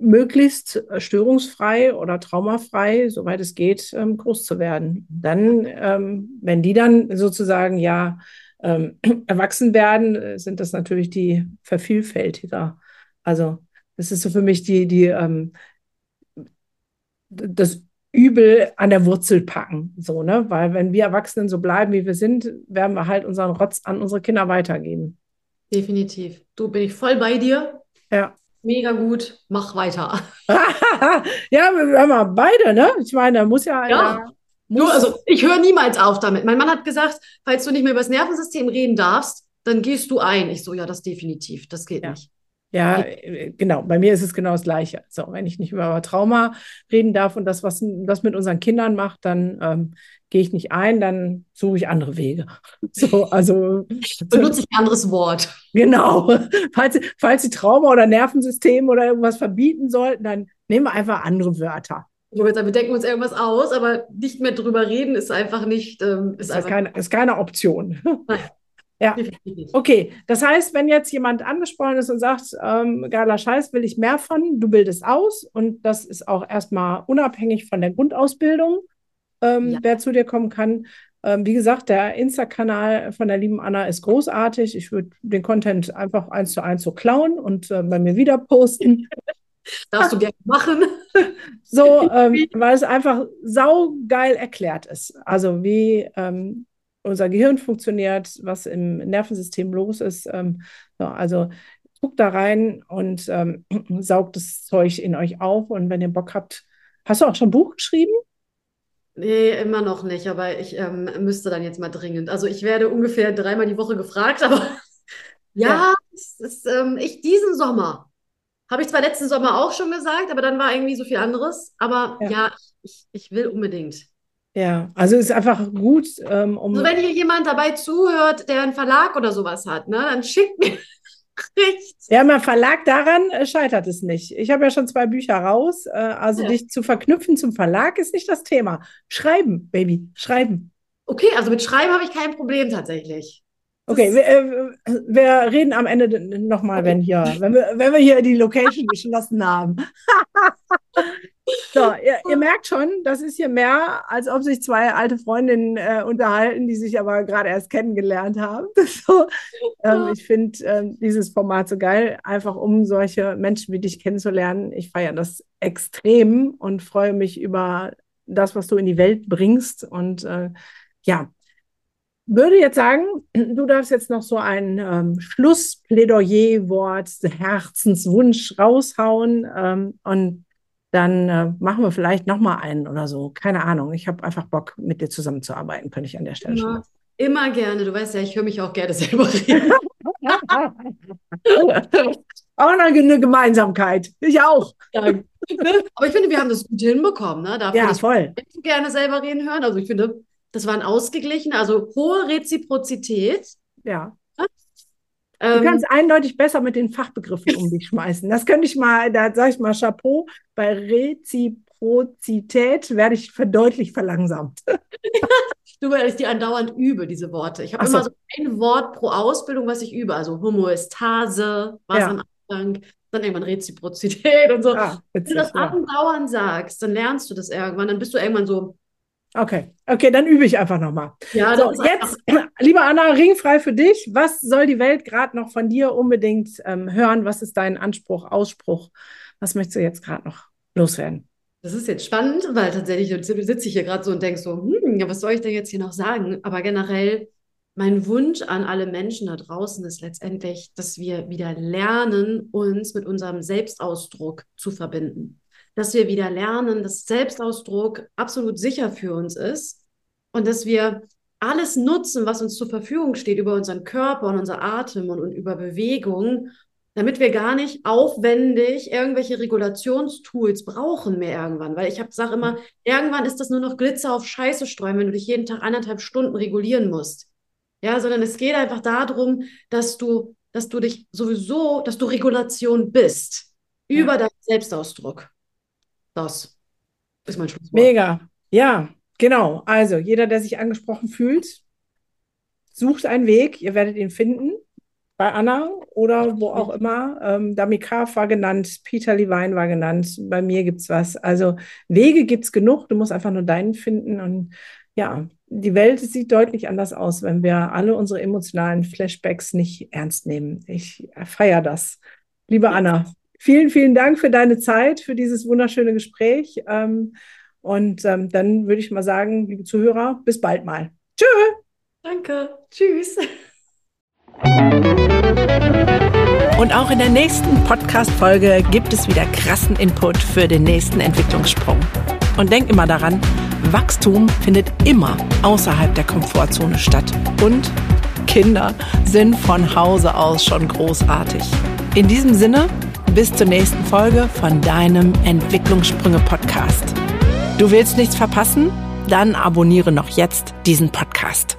möglichst äh, störungsfrei oder traumafrei, soweit es geht, ähm, groß zu werden. Dann, ähm, wenn die dann sozusagen ja ähm, erwachsen werden, äh, sind das natürlich die Vervielfältiger. Also das ist so für mich die, die das Übel an der Wurzel packen, so, ne? Weil wenn wir Erwachsenen so bleiben, wie wir sind, werden wir halt unseren Rotz an unsere Kinder weitergeben. definitiv. Du bin ich voll bei dir. Ja. Mega gut. Mach weiter. ja, wir haben mal beide, ne? Ich meine, da muss ja, Ja. ja, Du, muss, also ich höre niemals auf damit. Mein Mann hat gesagt, falls du nicht mehr über das Nervensystem reden darfst, dann gehst du ein. Ich so, ja, das definitiv. Das geht Ja. nicht. ja, äh, genau. Bei mir ist es genau das Gleiche. So, wenn ich nicht über Trauma reden darf und das, was das mit unseren Kindern macht, dann ähm, gehe ich nicht ein, dann suche ich andere Wege. So, also Benutze ich ein anderes Wort. Genau. Falls, falls Sie Trauma oder Nervensystem oder irgendwas verbieten sollten, dann nehmen wir einfach andere Wörter. Ich sagen, wir denken uns irgendwas aus, aber nicht mehr drüber reden ist einfach nicht, ähm, ist Ist, einfach keine, ist keine Option. definitiv nicht. Okay, das heißt, wenn jetzt jemand angesprochen ist und sagt, ähm, geiler Scheiß, will ich mehr von, du bildest aus und das ist auch erstmal unabhängig von der Grundausbildung, ähm, Ja. wer zu dir kommen kann. Ähm, wie gesagt, der Insta-Kanal von der lieben Anna ist großartig. Ich würde den Content einfach eins zu eins so klauen und äh, bei mir wieder posten. Darfst du gerne machen. So, ähm, weil es einfach saugeil erklärt ist. Also wie ähm, unser Gehirn funktioniert, was im Nervensystem los ist. Ähm, so, also guckt da rein und ähm, saugt das Zeug in euch auf. Und wenn ihr Bock habt, hast du auch schon ein Buch geschrieben? Nee, immer noch nicht, aber ich ähm, müsste dann jetzt mal dringend. Also ich werde ungefähr dreimal die Woche gefragt, aber ja, Ja. ist, ähm, ich diesen Sommer. Habe ich zwar letzten Sommer auch schon gesagt, aber dann war irgendwie so viel anderes. Aber Ja. ja, ich, ich will unbedingt. Ja, also ist einfach gut, ähm, um. Also wenn hier jemand dabei zuhört, der einen Verlag oder sowas hat, ne, dann schickt mir nichts. Ja, mein Verlag, daran äh, scheitert es nicht. Ich habe ja schon zwei Bücher raus. Äh, also Ja. dich zu verknüpfen zum Verlag ist nicht das Thema. Schreiben, Baby, schreiben. Okay, also mit Schreiben habe ich kein Problem tatsächlich. Das Okay, wir, äh, wir reden am Ende nochmal, wenn hier, wenn wir, wenn wir hier die Location geschlossen haben. So, ihr, ihr, merkt schon, das ist hier mehr, als ob sich zwei alte Freundinnen äh, unterhalten, die sich aber gerade erst kennengelernt haben. So, ähm, ich finde ähm, dieses Format so geil, einfach um solche Menschen wie dich kennenzulernen. Ich feiere das extrem und freue mich über das, was du in die Welt bringst. Und äh, ja, würde jetzt sagen, du darfst jetzt noch so ein ähm, Schlussplädoyer-Wort, Herzenswunsch raushauen ähm, und dann äh, machen wir vielleicht noch mal einen oder so. Keine Ahnung. Ich habe einfach Bock, mit dir zusammenzuarbeiten, könnte ich an der Stelle immer, schon. Immer gerne. Du weißt ja, ich höre mich auch gerne selber reden. auch eine Gemeinsamkeit. Ich auch. Danke. Aber ich finde, wir haben das gut hinbekommen. Ne? Dafür, ja, voll. Ich gerne selber reden hören. Also ich finde, das war ein ausgeglichen, also hohe Reziprozität. Ja. Du ähm, kannst eindeutig besser mit den Fachbegriffen um dich schmeißen. Das könnte ich mal, da sage ich mal Chapeau. Bei Reziprozität werde ich verdeutlicht verlangsamt. du, weil ich die andauernd übe, diese Worte. Ich habe so. immer so ein Wort pro Ausbildung, was ich übe. Also Homoestase, was ja. am Anfang, dann irgendwann Reziprozität und so. Ah, witzig, Wenn du das ja. andauernd sagst, dann lernst du das irgendwann. Dann bist du irgendwann so, Okay, okay, dann übe ich einfach nochmal. Ja, so, jetzt, liebe Anna, ringfrei für dich. Was soll die Welt gerade noch von dir unbedingt ähm, hören? Was ist dein Anspruch, Ausspruch? Was möchtest du jetzt gerade noch loswerden? Das ist jetzt spannend, weil tatsächlich sitze ich hier gerade so und denke so, hm, ja, was soll ich denn jetzt hier noch sagen? Aber generell, mein Wunsch an alle Menschen da draußen ist letztendlich, dass wir wieder lernen, uns mit unserem Selbstausdruck zu verbinden dass wir wieder lernen, dass Selbstausdruck absolut sicher für uns ist und dass wir alles nutzen, was uns zur Verfügung steht über unseren Körper und unser Atem und, und über Bewegung, damit wir gar nicht aufwendig irgendwelche Regulationstools brauchen mehr irgendwann. Weil ich sage immer, irgendwann ist das nur noch Glitzer auf Scheiße streuen, wenn du dich jeden Tag anderthalb Stunden regulieren musst. Ja, sondern es geht einfach darum, dass du, dass du dich sowieso, dass du Regulation bist über ja. deinen Selbstausdruck. Das ist mein Schlusswort. Mega. Ja, genau. Also jeder, der sich angesprochen fühlt, sucht einen Weg. Ihr werdet ihn finden. Bei Anna oder wo auch immer. Ähm, Damikaf war genannt, Peter Levine war genannt. Bei mir gibt es was. Also Wege gibt es genug. Du musst einfach nur deinen finden. Und ja, die Welt sieht deutlich anders aus, wenn wir alle unsere emotionalen Flashbacks nicht ernst nehmen. Ich feiere das. Liebe Anna, Vielen, vielen Dank für deine Zeit, für dieses wunderschöne Gespräch. Ähm, und ähm, dann würde ich mal sagen, liebe Zuhörer, bis bald mal. Tschö. Danke. Tschüss. Und auch in der nächsten Podcast-Folge gibt es wieder krassen Input für den nächsten Entwicklungssprung. Und denk immer daran, Wachstum findet immer außerhalb der Komfortzone statt. Und Kinder sind von Hause aus schon großartig. In diesem Sinne, bis zur nächsten Folge von deinem Entwicklungssprünge Podcast. Du willst nichts verpassen? Dann abonniere noch jetzt diesen Podcast.